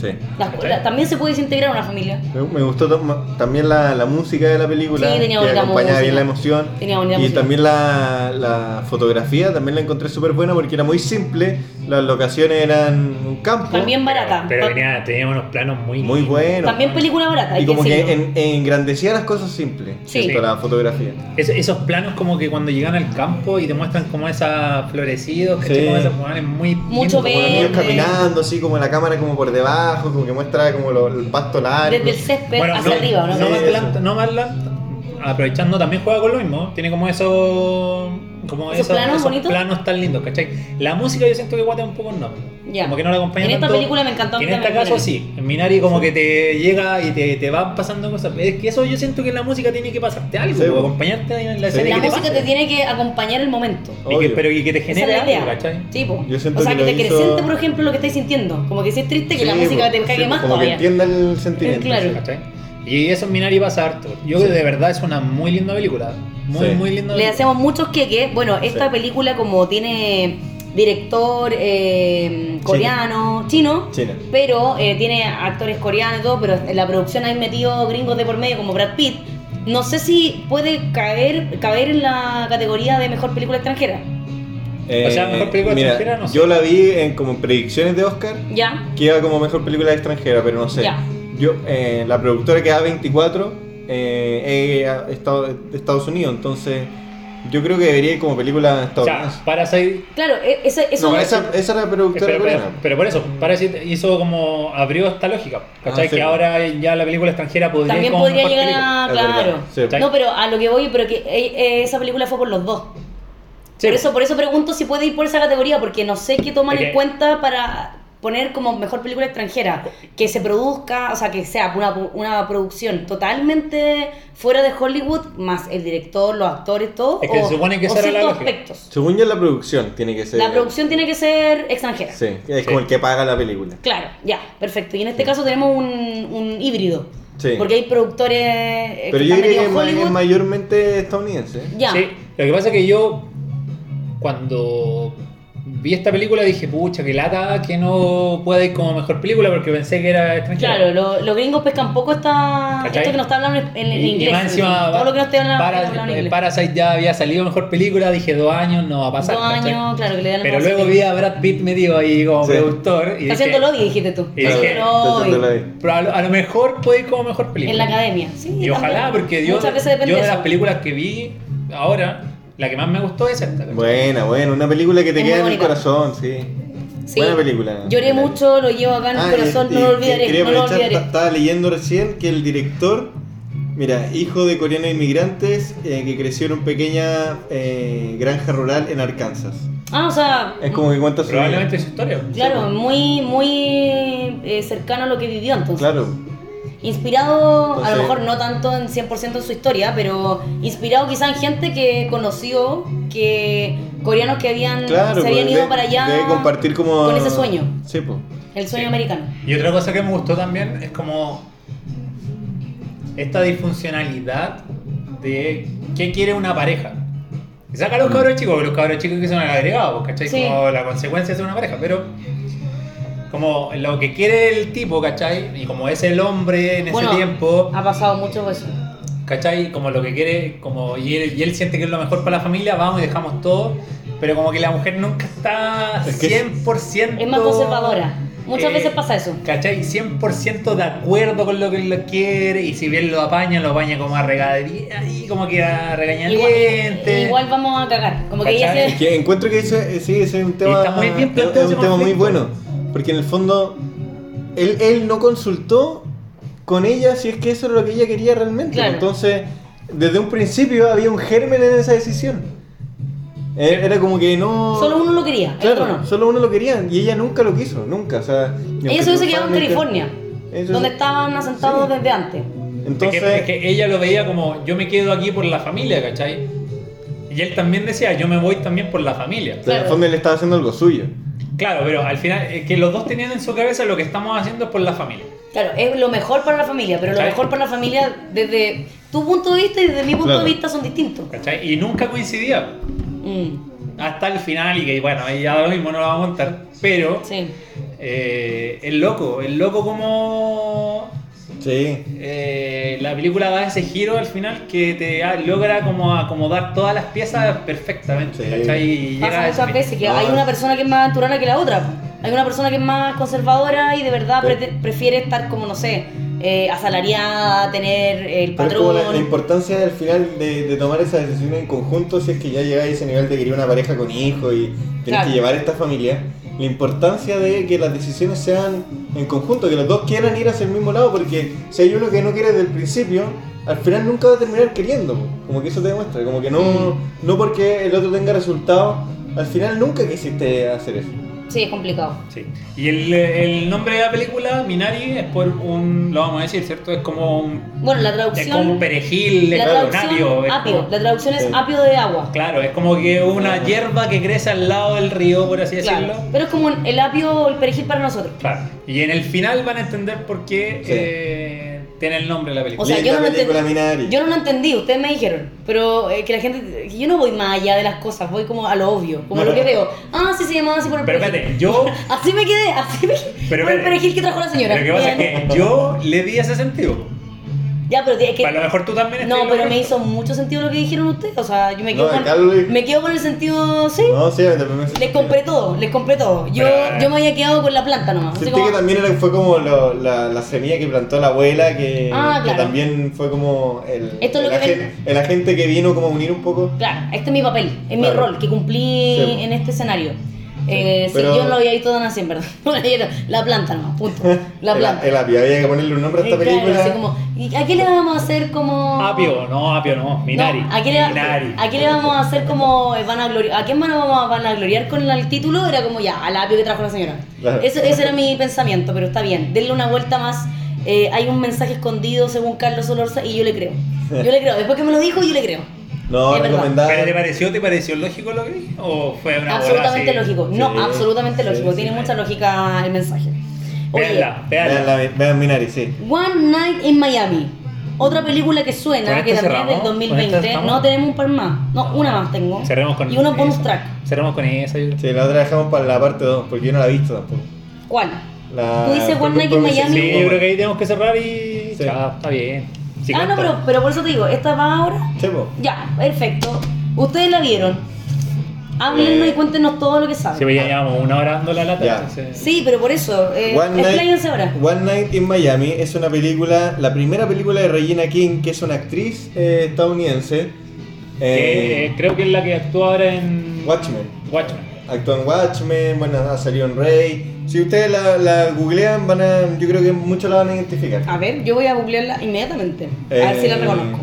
Sí. La- también se puede desintegrar una familia. Me, me gustó también la, la música de la película, Sí, tenía que acompañaba bien la emoción. Tenía y música. también la, la fotografía, también la encontré súper buena porque era muy simple. Las locaciones eran un campo. También barata. Pero Pa- tenía, tenía unos planos muy Muy lindos. bueno. También película barata, Y que como que decirlo. en- engrandecía las cosas simples. Sí. la fotografía. Es- esos planos como que cuando llegan al campo y te muestran como esa florecidos, ¿cachai? Sí. Como muy Mucho Como niños Verde. caminando, así como la cámara como por debajo. Abajo, como que muestra como lo- el pasto largo. Desde el césped Bueno, hacia no, arriba, ¿no? no Sí, más lento, no más lento. Aprovechando también juega con lo mismo. Tiene como esos. Como ¿Esos planos bonitos? planos tan lindos, ¿cachai? La música yo siento que guata un poco no. Ya. Como que no la acompaña En esta tanto. película me encantó En este caso sí. En Minari como que te llega y te, te van pasando cosas. Es que eso yo siento que en la música tiene que pasarte algo, Sí, acompañarte en la Sí. escena. La y que te música pase. te tiene que acompañar el momento. Y que- pero y que te es genere algo, ¿cachai? Sí, po. Yo siento o sea, que que, te hizo- acrecente, por ejemplo, lo que estáis sintiendo. Como que si es triste, que la Sí, música po, te cague sí, más Como todavía. que entienda el sentimiento. Claro. ¿cachai? Y eso en Minari pasa harto. Yo de verdad es una muy linda película. Muy, Sí. muy linda Le hacemos muchos queques. Bueno, esta Sí. película como tiene director eh, coreano, chino, China. pero eh, tiene actores coreanos y todo, pero en la producción hay metido gringos de por medio como Brad Pitt. No sé si puede caer, caber en la categoría de mejor película extranjera. O sea, mejor película Eh, mira, extranjera, no sé. Yo la vi en como en predicciones de Oscar, ¿Ya? que iba como mejor película extranjera, pero no sé. Ya. Yo, eh, la productora que A24 eh, es Estado- de Estados Unidos, entonces yo creo que debería ir como película O estadounidense. sea, Parasite. Claro, e- ese, eso no, esa, esa era la productora Pero, coreana. pero por eso, Parasite hizo como. abrió esta lógica. ¿Cachai? Ah, sí. que ahora ya la película extranjera podría también como podría llegar película. a... Claro. sí. No, pero a lo que voy, pero que eh, eh, esa película fue por los dos. Sí. Por eso, por eso pregunto si puede ir por esa categoría, porque no sé qué toman que- en cuenta para poner como mejor película extranjera. Que se produzca, o sea, que sea una, una producción totalmente fuera de Hollywood, más el director, los actores, todo. Es que o, se supone que o la ciertos lógica. aspectos. Según yo, la producción tiene que ser. La producción tiene que ser extranjera. Sí, es Sí. como el que paga la película. Claro, ya, perfecto. Y en este caso tenemos un, un híbrido. Sí. Porque hay productores eh, Pero que yo diría que es mayormente estadounidense. Ya. Sí, lo que pasa es que yo, cuando vi esta película, dije, pucha, que lata que no pueda ir como mejor película porque pensé que era extranjera. Claro, lo- los gringos pescan poco esta, ¿Cachai? esto que nos está hablando en, en Y- y inglés. más encima, todo lo que nos está hablando, Para- hablando en eh, inglés. Parasite ya había salido mejor película, dije dos años, no va a pasar. Dos ¿cachai? años, claro, que le dan Pero luego vi a Brad Pitt metido ahí como Sí. productor y haciendo lobby, dijiste tú. Y dije, lobby. pero a lo, a lo mejor puede ir como mejor película. En la academia, sí. Y ojalá, también. porque yo, Muchas veces depende yo de las eso. películas que vi ahora, la que más me gustó es esta. ¿cachai? Buena, buena, una película que te Es queda muy en el bonita. corazón, sí. Sí. Buena película. Lloré mucho, lo llevo acá en el Ah, corazón, y- no y lo olvidaré. quería No lo aprovechar, olvidaré. Estaba leyendo recién que el director, mira, hijo de coreanos inmigrantes eh, que creció en una pequeña eh, granja rural en Arkansas. Ah, o sea, Es como que cuenta su vida. Probablemente es su historia. claro, muy, muy eh, cercano a lo que vivió entonces. Claro. Inspirado, a lo mejor no tanto en 100% en su historia, pero inspirado quizá en gente que conoció, que coreanos que habían, Claro, se habían pues, ido de- para allá Debe compartir como. con ese sueño, Sí, pues. el sueño Sí. americano. Y otra cosa que me gustó también es como esta disfuncionalidad de qué quiere una pareja. Y saca a los cabros chicos, porque los cabros chicos que son agregados, ¿cachai? Sí. Como la consecuencia de ser una pareja, pero como lo que quiere el tipo, ¿cachai? Y como es el hombre en Bueno, ese tiempo, Ha pasado mucho eso. ¿cachai? Como lo que quiere, como y él, y él siente que es lo mejor para la familia, vamos y dejamos todo, pero como que la mujer nunca está Es que 100%... Es más conservadora. Muchas eh, veces pasa eso. ¿Cachai? 100% de acuerdo con lo que él quiere y si bien lo apaña, lo apaña como a regadería y como que a regañadiente. Igual, igual vamos a cagar. Como que ella se... Que encuentro que ese, sí, ese es un tema. está muy bien es- planteado es un tema muy bueno. Porque en el fondo, él, él no consultó con ella si es que eso era lo que ella quería realmente. Claro. Entonces, desde un principio había un germen en esa decisión. Eh, Era como que no. Solo uno lo quería, Claro, no. solo uno lo quería y ella nunca lo quiso, nunca. O sea, Ella se hubiese quedado en California, Eso donde es- estaban asentados Sí. desde antes. Es Entonces, que, es que ella lo veía como yo me quedo aquí por la familia, ¿cachai? Y él también decía yo me voy también por la familia. en el claro. fondo él estaba haciendo algo suyo. Claro, pero al final, es que los dos tenían en su cabeza lo que estamos haciendo es por la familia. Claro, es lo mejor para la familia, pero lo mejor para la familia desde tu punto de vista y desde mi punto Claro. de vista son distintos. ¿cachai? Y nunca coincidía. Mm, Hasta el final, y que bueno, ahí ya lo mismo no lo vamos a contar. Pero sí. eh, el loco, el loco como Sí. eh, la película da ese giro al final que te ah, logra como acomodar todas las piezas perfectamente, Sí. ¿cachai? Y llega Pasa muchas veces que hay una persona que es más aventurana que la otra. Hay una persona que es más conservadora y de verdad prefiere estar como, no sé, eh, asalariada, tener el Pero es como patrón. la, la importancia al final de, de tomar esa decisión en conjunto si es que ya llegáis a ese nivel de querer una pareja con hijos y tienes Claro. que llevar esta familia. La importancia de que las decisiones sean en conjunto, que los dos quieran ir hacia el mismo lado, porque si hay uno que no quiere desde el principio, al final nunca va a terminar queriendo, como que eso te demuestra, como que no, no porque el otro tenga resultados, al final nunca quisiste hacer eso. Sí, es complicado. Sí. Y el, el nombre de la película, Minari, es por un. Lo vamos a decir, ¿cierto? Es como un. Bueno, la Es como un traducción. perejil, es como un traducción, apio. es apio. como- La traducción es apio de agua. Claro, es como que una hierba que crece al lado del río, por así Claro. decirlo. Pero es como el apio o el perejil para nosotros. Claro. Y en el final van a entender por qué Sí. eh, tiene el nombre de la película. O sea, yo no, entendí, yo no lo entendí, ustedes me dijeron, pero eh, que la gente, que yo no voy más allá de las cosas, voy como a lo obvio, como a lo que veo. Ah, sí se llamaba así por el Pero espérate, yo. Así me quedé, así me quedé. Pero por el espérate. perejil que trajo la señora. Lo que pasa es que yo le di ese sentido. Ya, pero tiene que... A lo mejor tú también No, pero me hizo mucho sentido lo que dijeron ustedes, o sea, yo me quedo, No, con, me quedo con el sentido, sí, No, sí, también me les compré todo, les compré todo. Yo, Pero- yo me había quedado con la planta nomás. Sentí como- que también era- fue como lo- la, la semilla que plantó la abuela, que, Ah, que claro. también fue como el, Esto es lo el, que agen- el agente que vino como a unir un poco. Claro, este es mi papel, es mi Claro. rol que cumplí Sí. en este escenario. Eh, sí, yo no lo había visto tan así, en verdad. La planta no, punto. La El- planta. El, apio, había que ponerle un nombre a esta Eh, claro, película. así como, ¿y ¿A qué le vamos a hacer como.? Apio, no, Apio no, Minari. No, ¿a, qué le, Minari. ¿A qué le vamos a hacer como eh, van a gloriar? ¿A quién van a, vamos a van a gloriar con el título? Era como ya, al apio que trajo la señora. Claro. Eso- ese era mi pensamiento, pero está bien. Denle una vuelta más. Eh, hay un mensaje escondido según Carlos Solorza y yo le creo. Yo le creo. Después que me lo dijo, yo le creo. No, recomendada. ¿Pero te pareció, te pareció lógico lo que dije? ¿O fue una Absolutamente así? lógico. No, Sí, absolutamente sí, lógico. sí, Tiene sí. mucha lógica el mensaje. Veanla, veanla. Vean, Minari, sí. One Night in Miami. Otra película que ¿Con suena, que también es del cerramos? ¿Con 2020. esta estamos? No, tenemos un par más. No, una más tengo. Cerremos con Y una bonus esa. track. Cerremos con esa. yo- Sí, la otra dejamos para la parte 2, porque yo no la he visto tampoco. ¿Cuál? La, Tú dices One Night in Miami. Sí, yo creo que ahí tenemos que cerrar y. Sí. Chao, está bien. Sí, ah, no, pero, pero por eso te digo, ¿esta va ahora? Sí, po. Ya, perfecto. Ustedes la vieron. Háblenos Eh. y cuéntenos todo lo que saben. Sí, pues ya llevamos una hora dando la lata. Ya. Sí, pero por eso, eh, One expláyense ahora. Night, One Night in Miami es una película, la primera película de Regina King, que es una actriz eh, estadounidense. Que, Eh, eh, creo que es la que actúa ahora en. Watchmen. Watchmen. Actuó en Watchmen, bueno, ha salido en Rey. Si ustedes la, la googlean, van a, yo creo que muchos la van a identificar. A ver, yo voy a googlearla inmediatamente. A ver si la Eh, reconozco.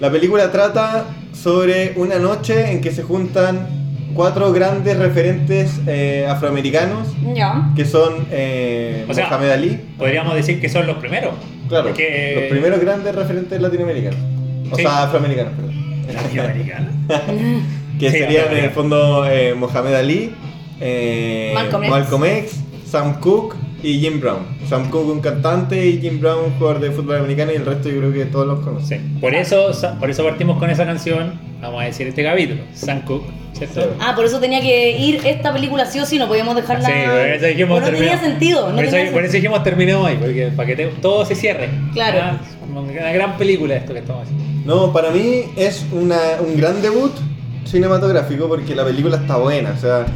La película trata sobre una noche en que se juntan cuatro grandes referentes eh, afroamericanos, Ya. que son eh, O sea, Mohamed Ali, Podríamos decir que son los primeros. claro, Porque. los primeros grandes referentes latinoamericanos. O Sí. sea, afroamericanos, perdón. Latinoamericanos. Que Sí, serían en el fondo eh, Mohamed Ali, eh, Malcolm X. X, Sam Cooke y Jim Brown. Sam Cooke un cantante y Jim Brown un jugador de fútbol americano y el resto yo creo que todos los conocen. Sí. Por eso, por eso partimos con esa canción. Vamos a decir este capítulo. Sam Cooke, ¿cierto? Sí. Ah, por eso tenía que ir esta película sí o sí, no podíamos dejarla. Sí, por eso dijimos no tenía sentido. No por, eso, tenía por eso dijimos terminemos ahí, porque para que te- todo se cierre. Claro. Ah, Una gran película esto que estamos haciendo. No, para mí es una, un gran debut cinematográfico porque la película está buena. O sea,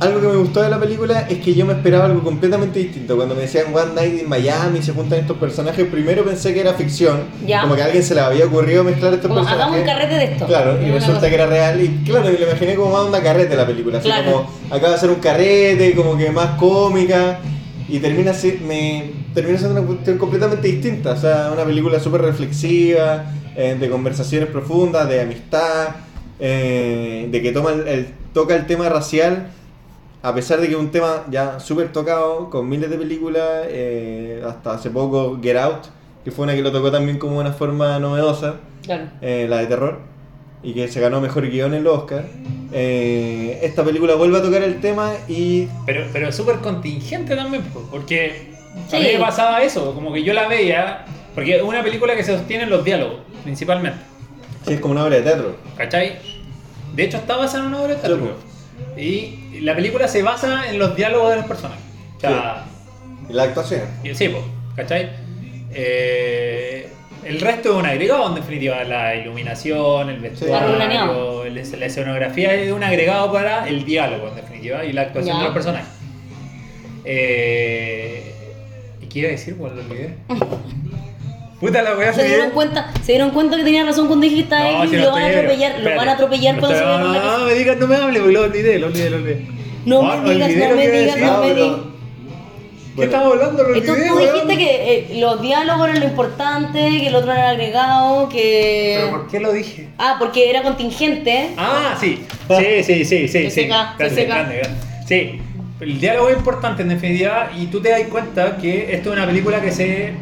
algo que me gustó de la película es que yo me esperaba algo completamente distinto. Cuando me decían One Night in Miami se juntan estos personajes, primero pensé que era ficción. Ya. Como que a alguien se le había ocurrido mezclar estos Como personajes. hagamos un carrete de esto. Claro, y resulta cosa. que era real. Y claro, me lo imaginé como más onda carrete la película. Así Claro. como acaba de ser un carrete, como que más cómica. Y termina, me, termina siendo una cuestión completamente distinta. O sea, una película súper reflexiva, eh, de conversaciones profundas, de amistad, eh, de que toma el, el- toca el tema racial. A pesar de que es un tema ya súper tocado, con miles de películas, eh, hasta hace poco Get Out, que fue una que lo tocó también como una forma novedosa Claro. eh, la de terror, y que se ganó mejor guion en el Oscar. Eh, esta película vuelve a tocar el tema y Pero, pero es súper contingente también, po, porque a Sí. mí me pasaba eso, como que yo la veía, porque es una película que se sostiene en los diálogos, principalmente, sí, es como una obra de teatro. ¿cachai? De hecho está basada en una obra de teatro. Y la película se basa en los diálogos de los personajes. O sea, Y la actuación. y- sí, po, ¿cachai? Eh, el resto es un agregado, en definitiva, la iluminación, el vestuario, el- la escenografía es un agregado para el diálogo, en definitiva, y la actuación Ya. de los personajes. Eh, ¿Y qué iba a decir? Pues lo olvidé. Puta la weá, Se dieron cuenta, se dieron cuenta que tenía razón cuando dijiste a él y lo van a atropellar, lo van a atropellar cuando se vayan a la No, me digas, no me hable, lo olvidé, lo olvidé, lo olvidé. No Ah, me digas, olvidé no me que iba a digas, no me digas. ¿Qué estaba hablando? Lo Entonces tú dijiste que eh, los diálogos eran lo importante, que el otro era agregado, que... ¿Pero por qué lo dije? Ah, porque era contingente. Ah, sí. Sí, sí, sí, sí. Se sí. grande. Sí. El diálogo es importante en definitiva y tú te das cuenta que esto es una película que se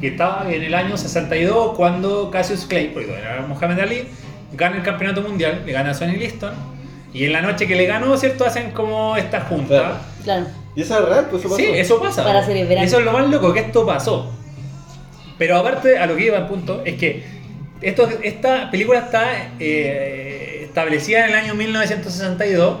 que estaba en el año 62 cuando Cassius Clay, porque era Mohamed Ali, gana el campeonato mundial, le gana a Sonny Liston y en la noche que le ganó, ¿cierto? Hacen como esta junta. Claro. Claro. ¿Y eso es real? Pues eso pasó. Sí, eso pasa. Para celebrar. Eso es lo más loco, que esto pasó. Pero aparte, a lo que iba al punto, es que esto, esta película está eh, establecida en el año 1962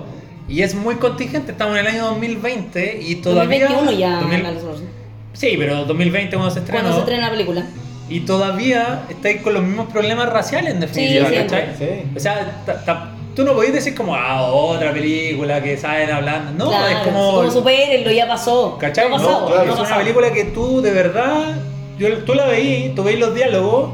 y es muy contingente. Estamos en el año 2020 y todavía... 2021 ya. 2000 la resolución. Sí, pero 2020 cuando se estrenó. Cuando se estrena la película. Y todavía estáis con los mismos problemas raciales, en definitiva, Sí, ¿cachai? Sí. O sea, ta- ta- tú no podés decir como, ah, otra película que saben hablando. No, claro, es como... como supérenlo, ya pasó. ¿Cachai? No pasado, claro, no ha es una película que tú de verdad, yo, tú la veís, tú veis los diálogos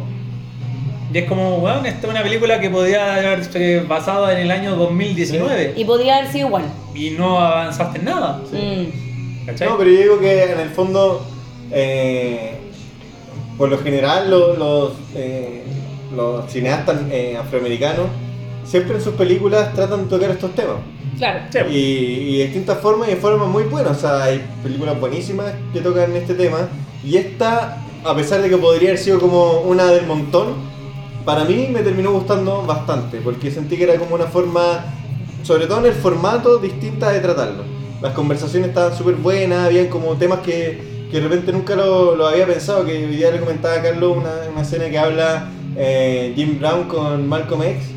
y es como, weón, esta es una película que podía haberse basado en el año 2019 Y podría haber sido igual. y no avanzaste en nada. Mm. ¿Cachai? No, pero yo digo que en el fondo, eh, por lo general, los, eh, los cineastas eh, afroamericanos siempre en sus películas tratan de tocar estos temas. Claro. Y de distintas formas y de formas muy buenas. O sea, hay películas buenísimas que tocan este tema. Y esta, a pesar de que podría haber sido como una del montón, para mí me terminó gustando bastante. Porque sentí que era como una forma, sobre todo en el formato, distinta de tratarlo. Las conversaciones estaban súper buenas, habían como temas que, que de repente nunca lo, lo había pensado. Que hoy día le comentaba a Carlos una, una escena que habla eh, Jim Brown con Malcolm X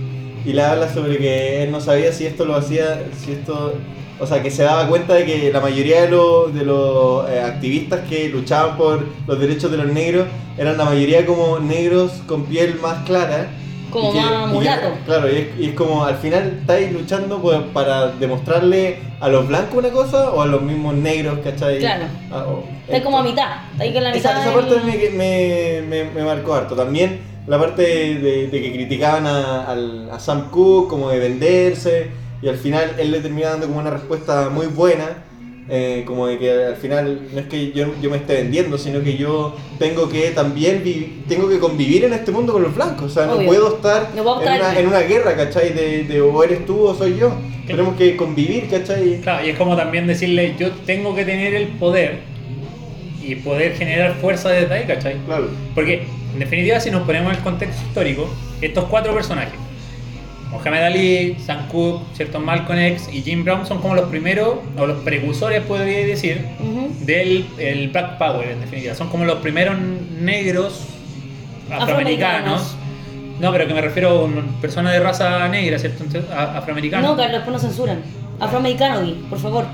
y le habla sobre que él no sabía si esto lo hacía, si esto, o sea, que se daba cuenta de que la mayoría de los, de los eh, activistas que luchaban por los derechos de los negros eran la mayoría como negros con piel más clara. Como que- más y que- mulato. claro, y es, y es como al final estáis luchando por- para demostrarle a los blancos una cosa o a los mismos negros, ¿cachai? Claro. Ah, o- Está como a mitad. Está ahí con la mitad. esa, esa del- parte me, me, me, me marcó harto. También la parte de, que criticaban a, al- a Sam Cooke como de venderse y al final él le termina dando como una respuesta muy buena. Eh, como de que al final no es que yo, yo me esté vendiendo, sino que yo tengo que también vi- tengo que convivir en este mundo con los blancos. O sea, no puedo estar No en, estar- una, en una guerra, ¿cachai? De, de o eres tú o soy yo. Tenemos que convivir, ¿cachai? Claro, y es como también decirle, yo tengo que tener el poder y poder generar fuerza desde ahí, ¿cachai? Claro. Porque, en definitiva, si nos ponemos en el contexto histórico, estos cuatro personajes, Mohamed Ali, Sam Cooke, ¿cierto? Malcolm X y Jim Brown son como los primeros, o los precursores, podría decir, del el Black Power, en definitiva. Son como los primeros negros afroamericanos. Afroamericanos. No, pero que me refiero a personas de raza negra, ¿cierto? Afroamericanos. No, Carlos, después nos censuran. Afroamericano, di, por favor.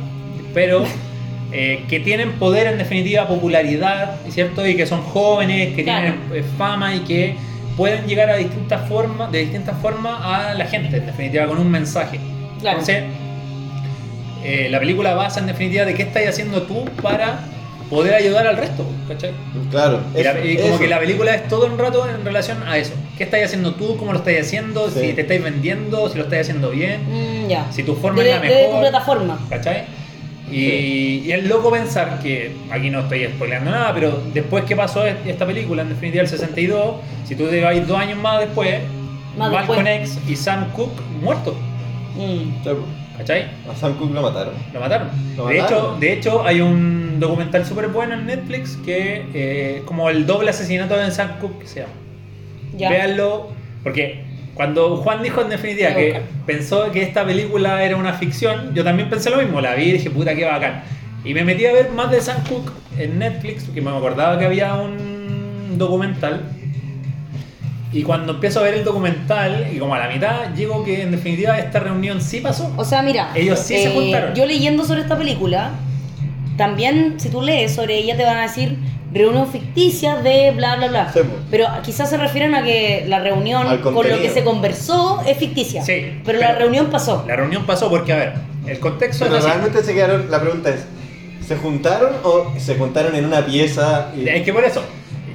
pero eh, que tienen poder en definitiva, popularidad, ¿cierto? Y que son jóvenes, que Claro. tienen eh, fama y que pueden llegar a distintas formas, de distintas formas a la gente, en definitiva, con un mensaje. Claro. Entonces, eh, la película basa en definitiva de qué estás haciendo tú para poder ayudar al resto, ¿cachai? Claro. Y, la- eso, y como eso. que la película es todo un rato en relación a eso. ¿Qué estás haciendo tú? ¿Cómo lo estás haciendo? Sí. Si te estáis vendiendo, si lo estás haciendo bien, Mm, ya. si tu forma de, es la de mejor. tu plataforma. ¿Cachai? Y, y es loco pensar que, aquí no estoy spoileando nada, pero después que pasó est- esta película, en definitiva el 62, si tú te vas dos años más después, Más Malcolm después. X y Sam Cooke muertos, Mm. ¿cachai? A Sam Cooke lo mataron. Lo mataron. Lo de, mataron. Hecho, de hecho, hay un documental súper bueno en Netflix que eh, es como el doble asesinato de Sam Cooke que se llama. Ya. Véanlo, porque cuando Juan dijo en definitiva que pensó que esta película era una ficción, yo también pensé lo mismo, la vi y dije, puta, qué bacán. Y me metí a ver más de Sam Cooke en Netflix, porque me acordaba que había un documental. Y cuando empiezo a ver el documental, y como a la mitad, llego que en definitiva esta reunión sí pasó. O sea, mira. Ellos sí se eh, juntaron. Yo leyendo sobre esta película, también si tú lees sobre ella te van a decir reunión ficticia de bla bla bla. Sí, pues. Pero quizás se refieren a que la reunión Al con lo que se conversó es ficticia. Sí, pero, la reunión pasó. La reunión pasó porque, a ver, el contexto Pero es así. realmente se quedaron, la pregunta es, ¿se juntaron o se juntaron en una pieza? Y... Es que por eso,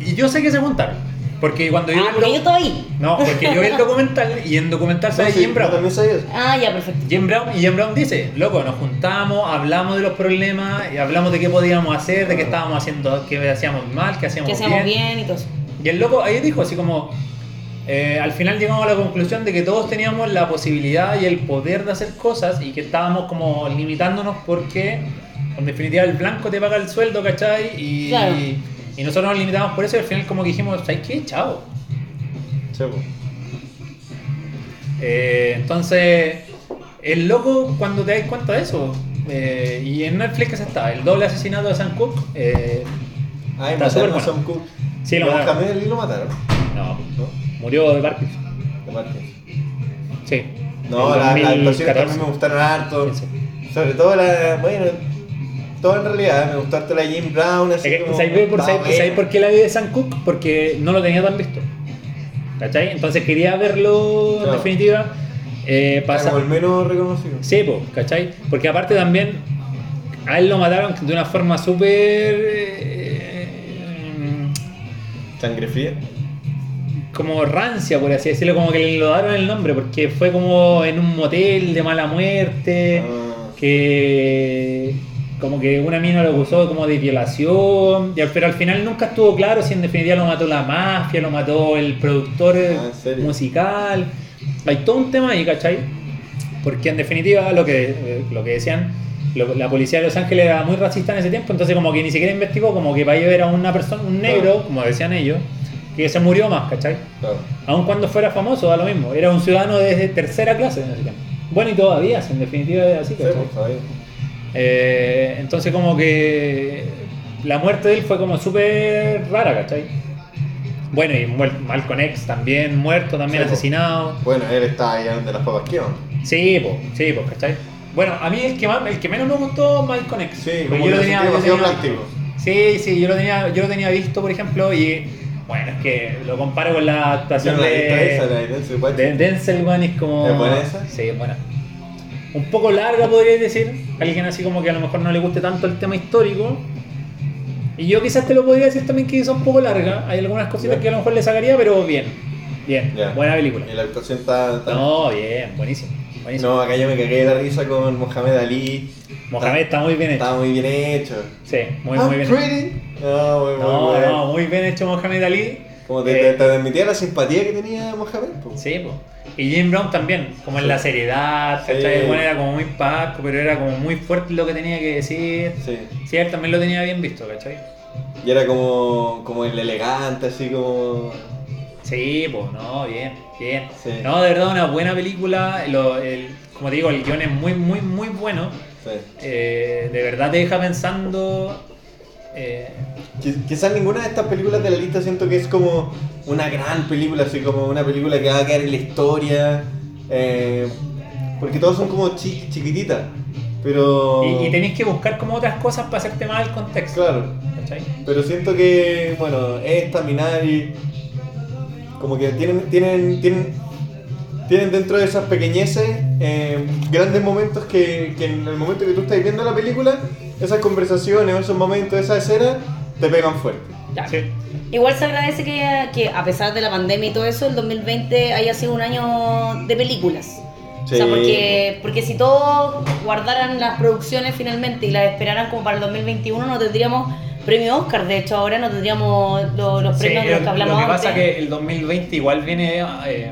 y yo sé que se juntaron, Porque cuando yo, Ah, vi el porque yo ahí. No, porque yo vi el documental y en documental sale No, Jim Brown. también sabía eso. Ah, ya, perfecto. Jim Brown y Jim Brown dice, loco, nos juntamos, hablamos de los problemas, y hablamos de qué podíamos hacer, de qué estábamos haciendo, qué hacíamos mal, qué hacíamos, Que hacíamos bien y todo eso. Y el loco ahí dijo así como, eh, al final llegamos a la conclusión de que todos teníamos la posibilidad y el poder de hacer cosas y que estábamos como limitándonos porque en definitiva el blanco te paga el sueldo, ¿cachai? Y, Claro. y nosotros nos limitamos por eso y al final como que dijimos, ¿sabes qué? Chao. Eh, entonces, el loco cuando te das cuenta de eso, eh, y en Netflix está, el doble asesinato de Sam Cooke, eh, Ay, Está súper bueno. Sam Cooke. Sí, lo Y a mataron. Lo mataron. no, ¿No? murió de Parkinson. De Parkinson. Sí. No, las la actuaciones 2014. también me gustaron harto. Sí, Sobre todo la. Bueno, en realidad. Me gustó harto la Jim Brown. Así Es que, como, ¿sabes, por, va sabes- buena. sabes por qué la vi de Sam Cooke? Porque no lo tenía tan visto. ¿Cachai? Entonces quería verlo en definitiva. Eh, pasa- como el menos reconocido. Sí, po, ¿cachai? Porque aparte también a él lo mataron de una forma súper. eh, Sangre fría. como rancia, por así decirlo, como que le enlodaron el nombre, porque fue como en un motel de mala muerte, Ah. que como que una mina lo acusó como de violación, pero al final nunca estuvo claro si en definitiva lo mató la mafia, lo mató el productor Ah, musical. Hay todo un tema ahí, ¿cachai? Porque en definitiva lo que, eh, lo que decían, lo- la policía de Los Ángeles era muy racista en ese tiempo, entonces como que ni siquiera investigó, como que para ellos era una persona, un negro, Claro. como decían ellos, que se murió más, ¿cachai? Claro. Aun cuando fuera famoso, da lo mismo. Era un ciudadano de tercera clase en ese tiempo. Bueno, y todavía, en definitiva es así, Sí, ¿cachai? pues, está bien. Eh, entonces como que la muerte de él fue como súper rara, ¿cachai? Bueno, y Malcolm X también muerto, también Sí, po. asesinado. Bueno, él está ahí de las papas que van. Sí, pues, sí, pues, ¿cachai? Bueno, a mí el que, más, el que menos me gustó Malcolm X. Sí, como yo lo tenía, sentí yo demasiado tenía- plástico. Sí, sí, yo lo tenía, yo lo tenía visto, por ejemplo, y bueno, es que lo comparo con la actuación no de, esa, la de Denzel Washington. de Denzel, es como... ¿Es buena esa? Sí, es buena. Un poco larga, podríais decir. Alguien así como que a lo mejor no le guste tanto el tema histórico. Y yo quizás te lo podría decir también que es un poco larga. Hay algunas cositas que a lo mejor le sacaría, pero bien. Bien, buena película. Y la actuación está. está- No, bien, buenísimo. buenísimo. No, acá yo me cagué de la risa con Mohamed Ali. Mohamed está muy bien hecho. Está muy bien hecho. Sí, muy, I'm muy bien hecho. pretty. No, muy, muy No, bueno. no, muy bien hecho Mohamed Ali. Como te, Eh, te, transmitía la simpatía que tenía Mohamed. po. Sí, po. Y Jim Brown también, como en la seriedad. Sí. Bueno era como muy pasco, pero era como muy fuerte lo que tenía que decir. Sí. Sí, él también lo tenía bien visto, ¿cachai? Y era como, como el elegante, así como. Sí, pues, no, bien, bien. Sí. No, de verdad, una buena película. Lo- el- como te digo, el guion es muy, muy, muy bueno. Sí. Eh, de verdad te deja pensando. Eh, Qui- Quizás ninguna de estas películas de la lista siento que es como una gran película, así como una película que va a quedar en la historia. eh, porque todas son como chi- chiquititas. Pero. y, y tenéis que buscar como otras cosas para hacerte más el contexto. Claro. ¿cachai? Pero siento que, bueno, esta, Minari, como que tienen, tienen, tienen, tienen dentro de esas pequeñeces eh, grandes momentos que, que en el momento que tú estás viendo la película, esas conversaciones, esos momentos, esas escenas, te pegan fuerte. Ya. Sí. Igual se agradece que, que a pesar de la pandemia y todo eso, el 2020 haya sido un año de películas. O sea, Sí. porque, porque si todos guardaran las producciones finalmente y las esperaran como para el 2021, no tendríamos premio Oscar. De hecho, ahora no tendríamos lo- los Sí, premios de los que hablamos lo que antes. pasa que el 2020 igual viene eh,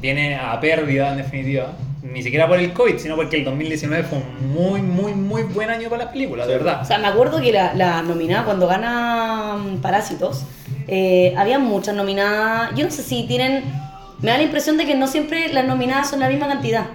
viene a pérdida en definitiva. Ni siquiera por el COVID, sino porque el 2019 fue un muy, muy, muy buen año para las películas, de verdad. O sea, me acuerdo que la, la nominada, cuando gana mm, Parásitos, eh, había muchas nominadas. Yo no sé si tienen. Me da la impresión de que no siempre las nominadas son la misma cantidad.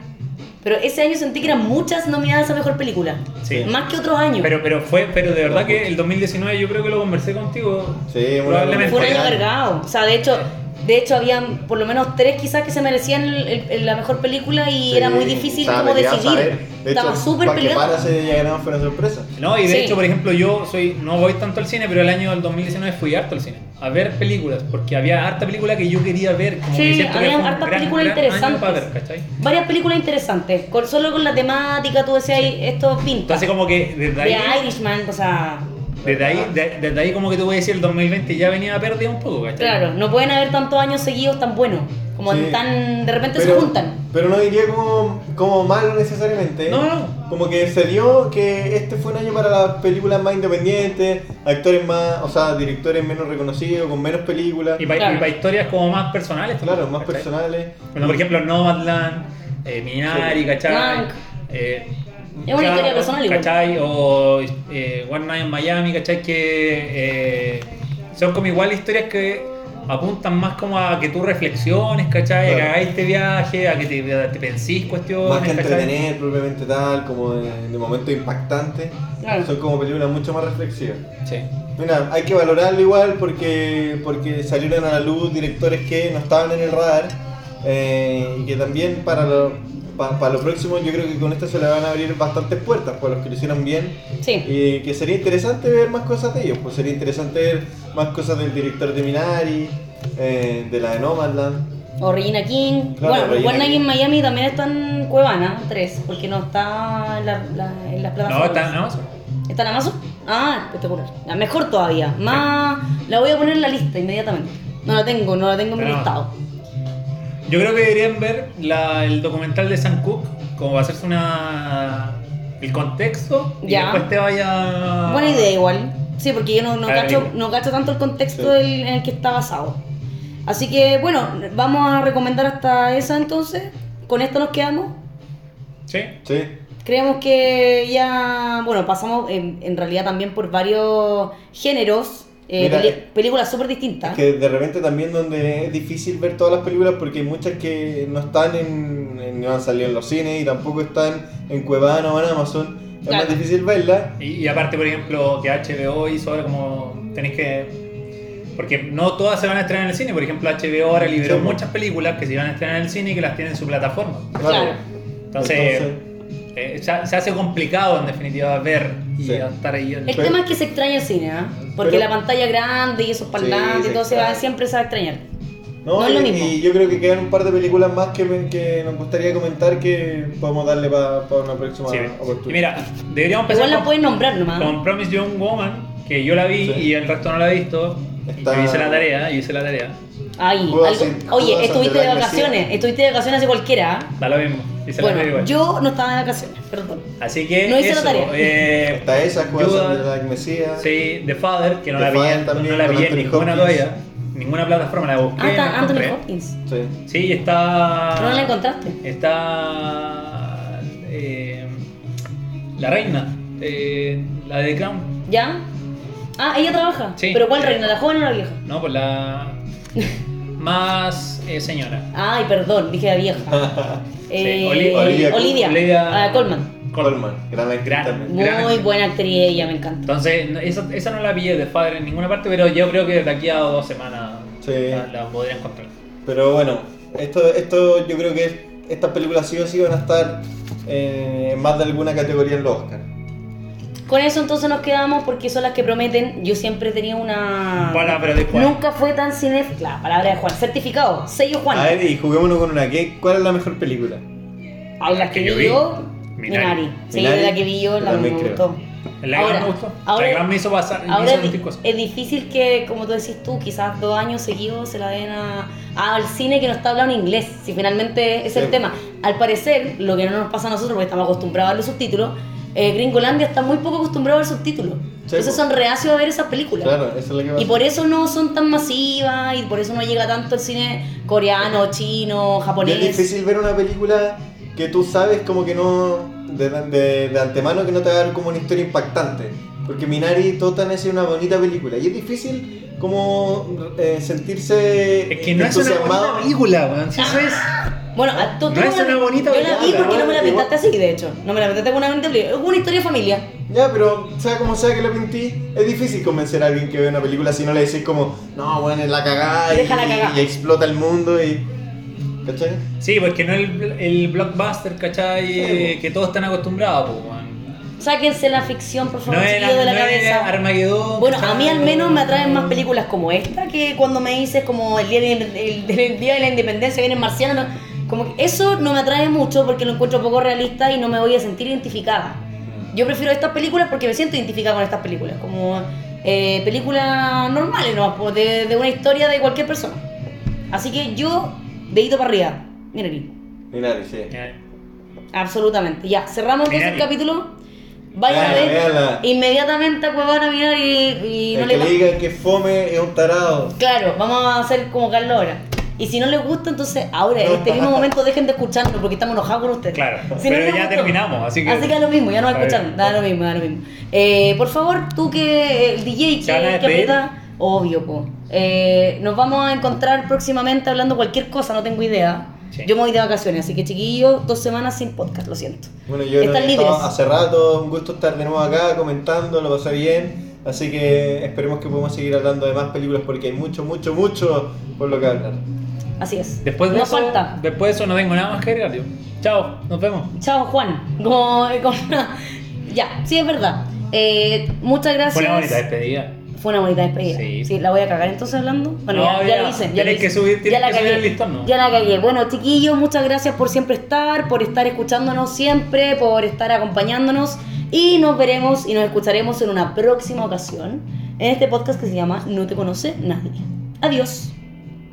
Pero ese año sentí que eran muchas nominadas a mejor película. Sí. Más que otros años. Pero, pero fue, pero de verdad que el 2019 yo creo que lo conversé contigo. Sí, Probablemente. Fue un año cargado. O sea, de hecho, de hecho habían por lo menos tres quizás que se merecían el- el- el- la mejor película y Sí, era muy difícil como decidir. saber. De Estaba súper para que peleado. para se haya ganado fue una sorpresa. No, y de Sí. hecho, por ejemplo, yo soy no voy tanto al cine, pero el año del 2019 fui harto al cine a ver películas, porque había harta película que yo quería ver. Como Sí, que que un hartas gran, películas gran interesantes. para ver, ¿cachai? Varias películas interesantes. Con- solo con la temática tú decías, "Ay, esto pinta. Entonces como que desde ahí... de Irishman, o sea, Desde ahí, de- desde ahí como que tú puedes decir el 2020 ya venía perdido un poco, ¿cachai? Claro, no pueden haber tantos años seguidos tan buenos. Como Sí. tan. De repente se juntan. pero no diría como, como malo necesariamente. ¿eh? No, no. Como que se dio que este fue un año para las películas más independientes, actores más, o sea, directores menos reconocidos, con menos películas. Y para Claro. historias como más personales. Claro, también, más ¿cachai? personales. Bueno, por ejemplo, Nomadland, eh, Minari, Sí. ¿cachai? Eh, Es una historia personal igual. ¿cachai? O eh, One Night en Miami, ¿cachai? Que eh, son como igual historias que apuntan más como a que tú reflexiones, ¿cachai? A que hagáis este viaje, a que te, te pensís cuestiones, Más que ¿cachai? entretener propiamente tal, como de, de momentos impactantes. Claro. Son como películas mucho más reflexivas. Sí. Mira, hay que valorarlo igual porque, porque salieron a la luz directores que no estaban en el radar eh, y que también para lo, pa- para lo próximo yo creo que con esto se le van a abrir bastantes puertas para los que lo hicieron bien Sí. y que sería interesante ver más cosas de ellos, pues sería interesante ver más cosas del director de Minari, eh, de la de Nomadland. O Regina King. Claro, bueno, Regina King. in Miami también está en Cuevana, 3, porque no está en, la, la- en las No, plataformas. está en Amazon. ¿Está en Amazon? Ah, espectacular. Ya, mejor todavía. Más. La voy a poner en la lista inmediatamente. No la tengo, no la tengo en mi listado. Yo creo que deberían ver la- el documental de Sam Cooke, como va a hacerse una el contexto y Ya. después te vaya. Buena idea igual. Sí, porque yo no, no, cacho, no cacho tanto el contexto Sí. del- en el que está basado. Así que bueno, vamos a recomendar hasta esa entonces. Con esto nos quedamos. Sí. Sí, Creemos que ya, bueno, pasamos en, en realidad también por varios géneros, eh, Mira, peli- eh, películas súper distintas. Es que de repente también donde es difícil ver todas las películas porque hay muchas que no están en, en- no han salido en los cines y tampoco están en Cuevana o en Amazon. Es Claro. más difícil verlas. Y, y aparte, por ejemplo, que HBO hizo ahora como tenéis que. Porque no todas se van a estrenar en el cine. Por ejemplo, HBO ahora liberó Sí, po. muchas películas que se iban a estrenar en el cine y que las tienen en su plataforma. Claro. Entonces, eh, se, se hace complicado en definitiva ver y Sí. estar ahí. El Pero- tema es que se extraña el cine, ¿ah? Porque Pero- la pantalla grande y esos parlantes Sí, y todo se va, siempre se va a extrañar. No, No es lo y, mismo. y yo creo que quedan un par de películas más que, me- que nos gustaría comentar que podemos darle para una próxima Sí. oportunidad. Y mira, deberíamos Igual empezar la con, pueden nombrar nomás. con Promise Young Woman, que yo la vi Sí. y el resto no la he visto. Está- yo hice la tarea, yo hice la tarea. Ay, algo- hacer- oye, estuviste de vacaciones, Mesías. estuviste de vacaciones hace cualquiera. ¿ah? Da lo mismo, hice la tarea Bueno, igual. yo no estaba de vacaciones, perdón. Así que no hice la tarea. eh, Está esa, Judas the Black Messiah. Sí, The Father, que no The la vi, también, no la vi en ninguna todavía. Ninguna plataforma la busqué. Ah, está la Anthony compré. Hopkins. Sí. Sí, está. ¿Pero no la encontraste? Está. eh, la reina, eh, la de The Crown. ¿Ya? Ah, ella trabaja. Sí. ¿Pero cuál reina? ¿La joven o la vieja? No, pues la. más eh, señora. Ay, perdón, dije la vieja. Eh, Oli- Olivia, Olivia- Olivia- ah, Colman. Colman, gran actriz Gran- también. Muy Gran- buena actriz ella, me encanta. Entonces, esa, esa no la pillé de padre en ninguna parte, pero yo creo que de aquí a dos semanas Sí. la, la podría encontrar. Pero bueno, esto, esto yo creo que estas películas sí o sí van a estar eh, en más de alguna categoría en los Oscars. Con eso entonces nos quedamos porque son las que prometen. Yo siempre tenía una. Palabra de Juan. Nunca fue tan cinéfila. Palabra de Juan. Certificado. Sello Juan. A ver, y juguémonos con una. ¿Qué, ¿Cuál es la mejor película? Ay, la que, que yo vi yo. Minari. Minari. Sí, Minari, la que vi yo, la que me creo. gustó. La que más me gustó. ahora- la que más me hizo pasar. me Ahora hizo es, es difícil que, como tú decís tú, quizás dos años seguidos se la den a, a- al cine que no está hablando inglés, si finalmente es el Sí. tema. Al parecer, lo que no nos pasa a nosotros, porque estamos acostumbrados a los subtítulos, eh, Gringolandia está muy poco acostumbrado al subtítulo. Entonces po. son reacios a ver esas películas. Claro, esa es la que va Y por eso no son tan masivas y por eso no llega tanto el cine coreano, chino, Y japonés. Es difícil ver una película que tú sabes como que no. de, de, de antemano que no te va a dar como una historia impactante. Porque Minari Totan es una bonita película. Y es difícil como eh, sentirse Es que no es una bonita película, weón. Si eso es. Bueno, a- tú, No es una bonita Yo la vi porque no me la pintaste así, de hecho. No me la pintaste como una bonita película. Es una historia de familia. Ya, pero sea como sea que lo pintí, es difícil convencer a alguien que ve una película si no le decís como, no, bueno, es la cagada y, y explota el mundo y. ¿Cachai? Sí, porque no es el, el blockbuster, ¿cachai? Sí, Eh, po. que todos están acostumbrados, weón. Sáquense la ficción, por No favor, es, chiquillos, de la no cabeza. Armagedón. Bueno, a mí al menos me atraen más películas como esta que cuando me dices como el día de, el- el día de la independencia viene marciano. no, como que eso no me atrae mucho porque lo encuentro poco realista y no me voy a sentir identificada. yo prefiero estas películas porque me siento identificada con estas películas, como eh, películas normales, ¿no? Pues de, de una historia de cualquier persona. Así que yo, dedito para arriba. Mira aquí. Minari, sí. Absolutamente. Ya, cerramos entonces el capítulo. Vayan a ver véala. inmediatamente a Cuevana a mirar y, y no El le que le diga que fome es un tarado. Claro, vamos a hacer como Carlos ahora. Y si no les gusta, entonces ahora, en este mismo momento, dejen de escucharnos porque estamos enojados con ustedes. Claro, Si no pero ya gustó- terminamos, así que- Así que da lo mismo, ya no va a A ver. escuchar. Da lo mismo, da lo mismo. Eh, por favor, tú que el DJ ¿Se van que, que aprieta, obvio, po. Eh, nos vamos a encontrar próximamente hablando cualquier cosa, no tengo idea. Sí. Yo me voy de vacaciones, así que chiquillos, dos semanas sin podcast, lo siento. Bueno, yo no Están he libres. hace rato, un gusto estar de nuevo acá comentando, lo pasé bien. Así que esperemos que podamos seguir hablando de más películas porque hay mucho, mucho, mucho por lo que hablar. Así es. Después de Nos eso, falta. después de eso no tengo nada más que agregar. Chao, nos vemos. Chao, Juan. Como- como- ya, sí, es verdad. Eh, muchas gracias. Fue una bonita despedida. Fue una bonita despedida. Sí. Sí. la voy a cagar entonces hablando. Bueno, No, ya, ya ya. lo hice. Ya Tienes lo hice. que subir- tienes ya la que subir el listón, ¿no? Ya la cagué. Bueno, chiquillos, muchas gracias por siempre estar, por estar escuchándonos siempre, por estar acompañándonos. Y nos veremos y nos escucharemos en una próxima ocasión en este podcast que se llama No te conoce nadie. Adiós.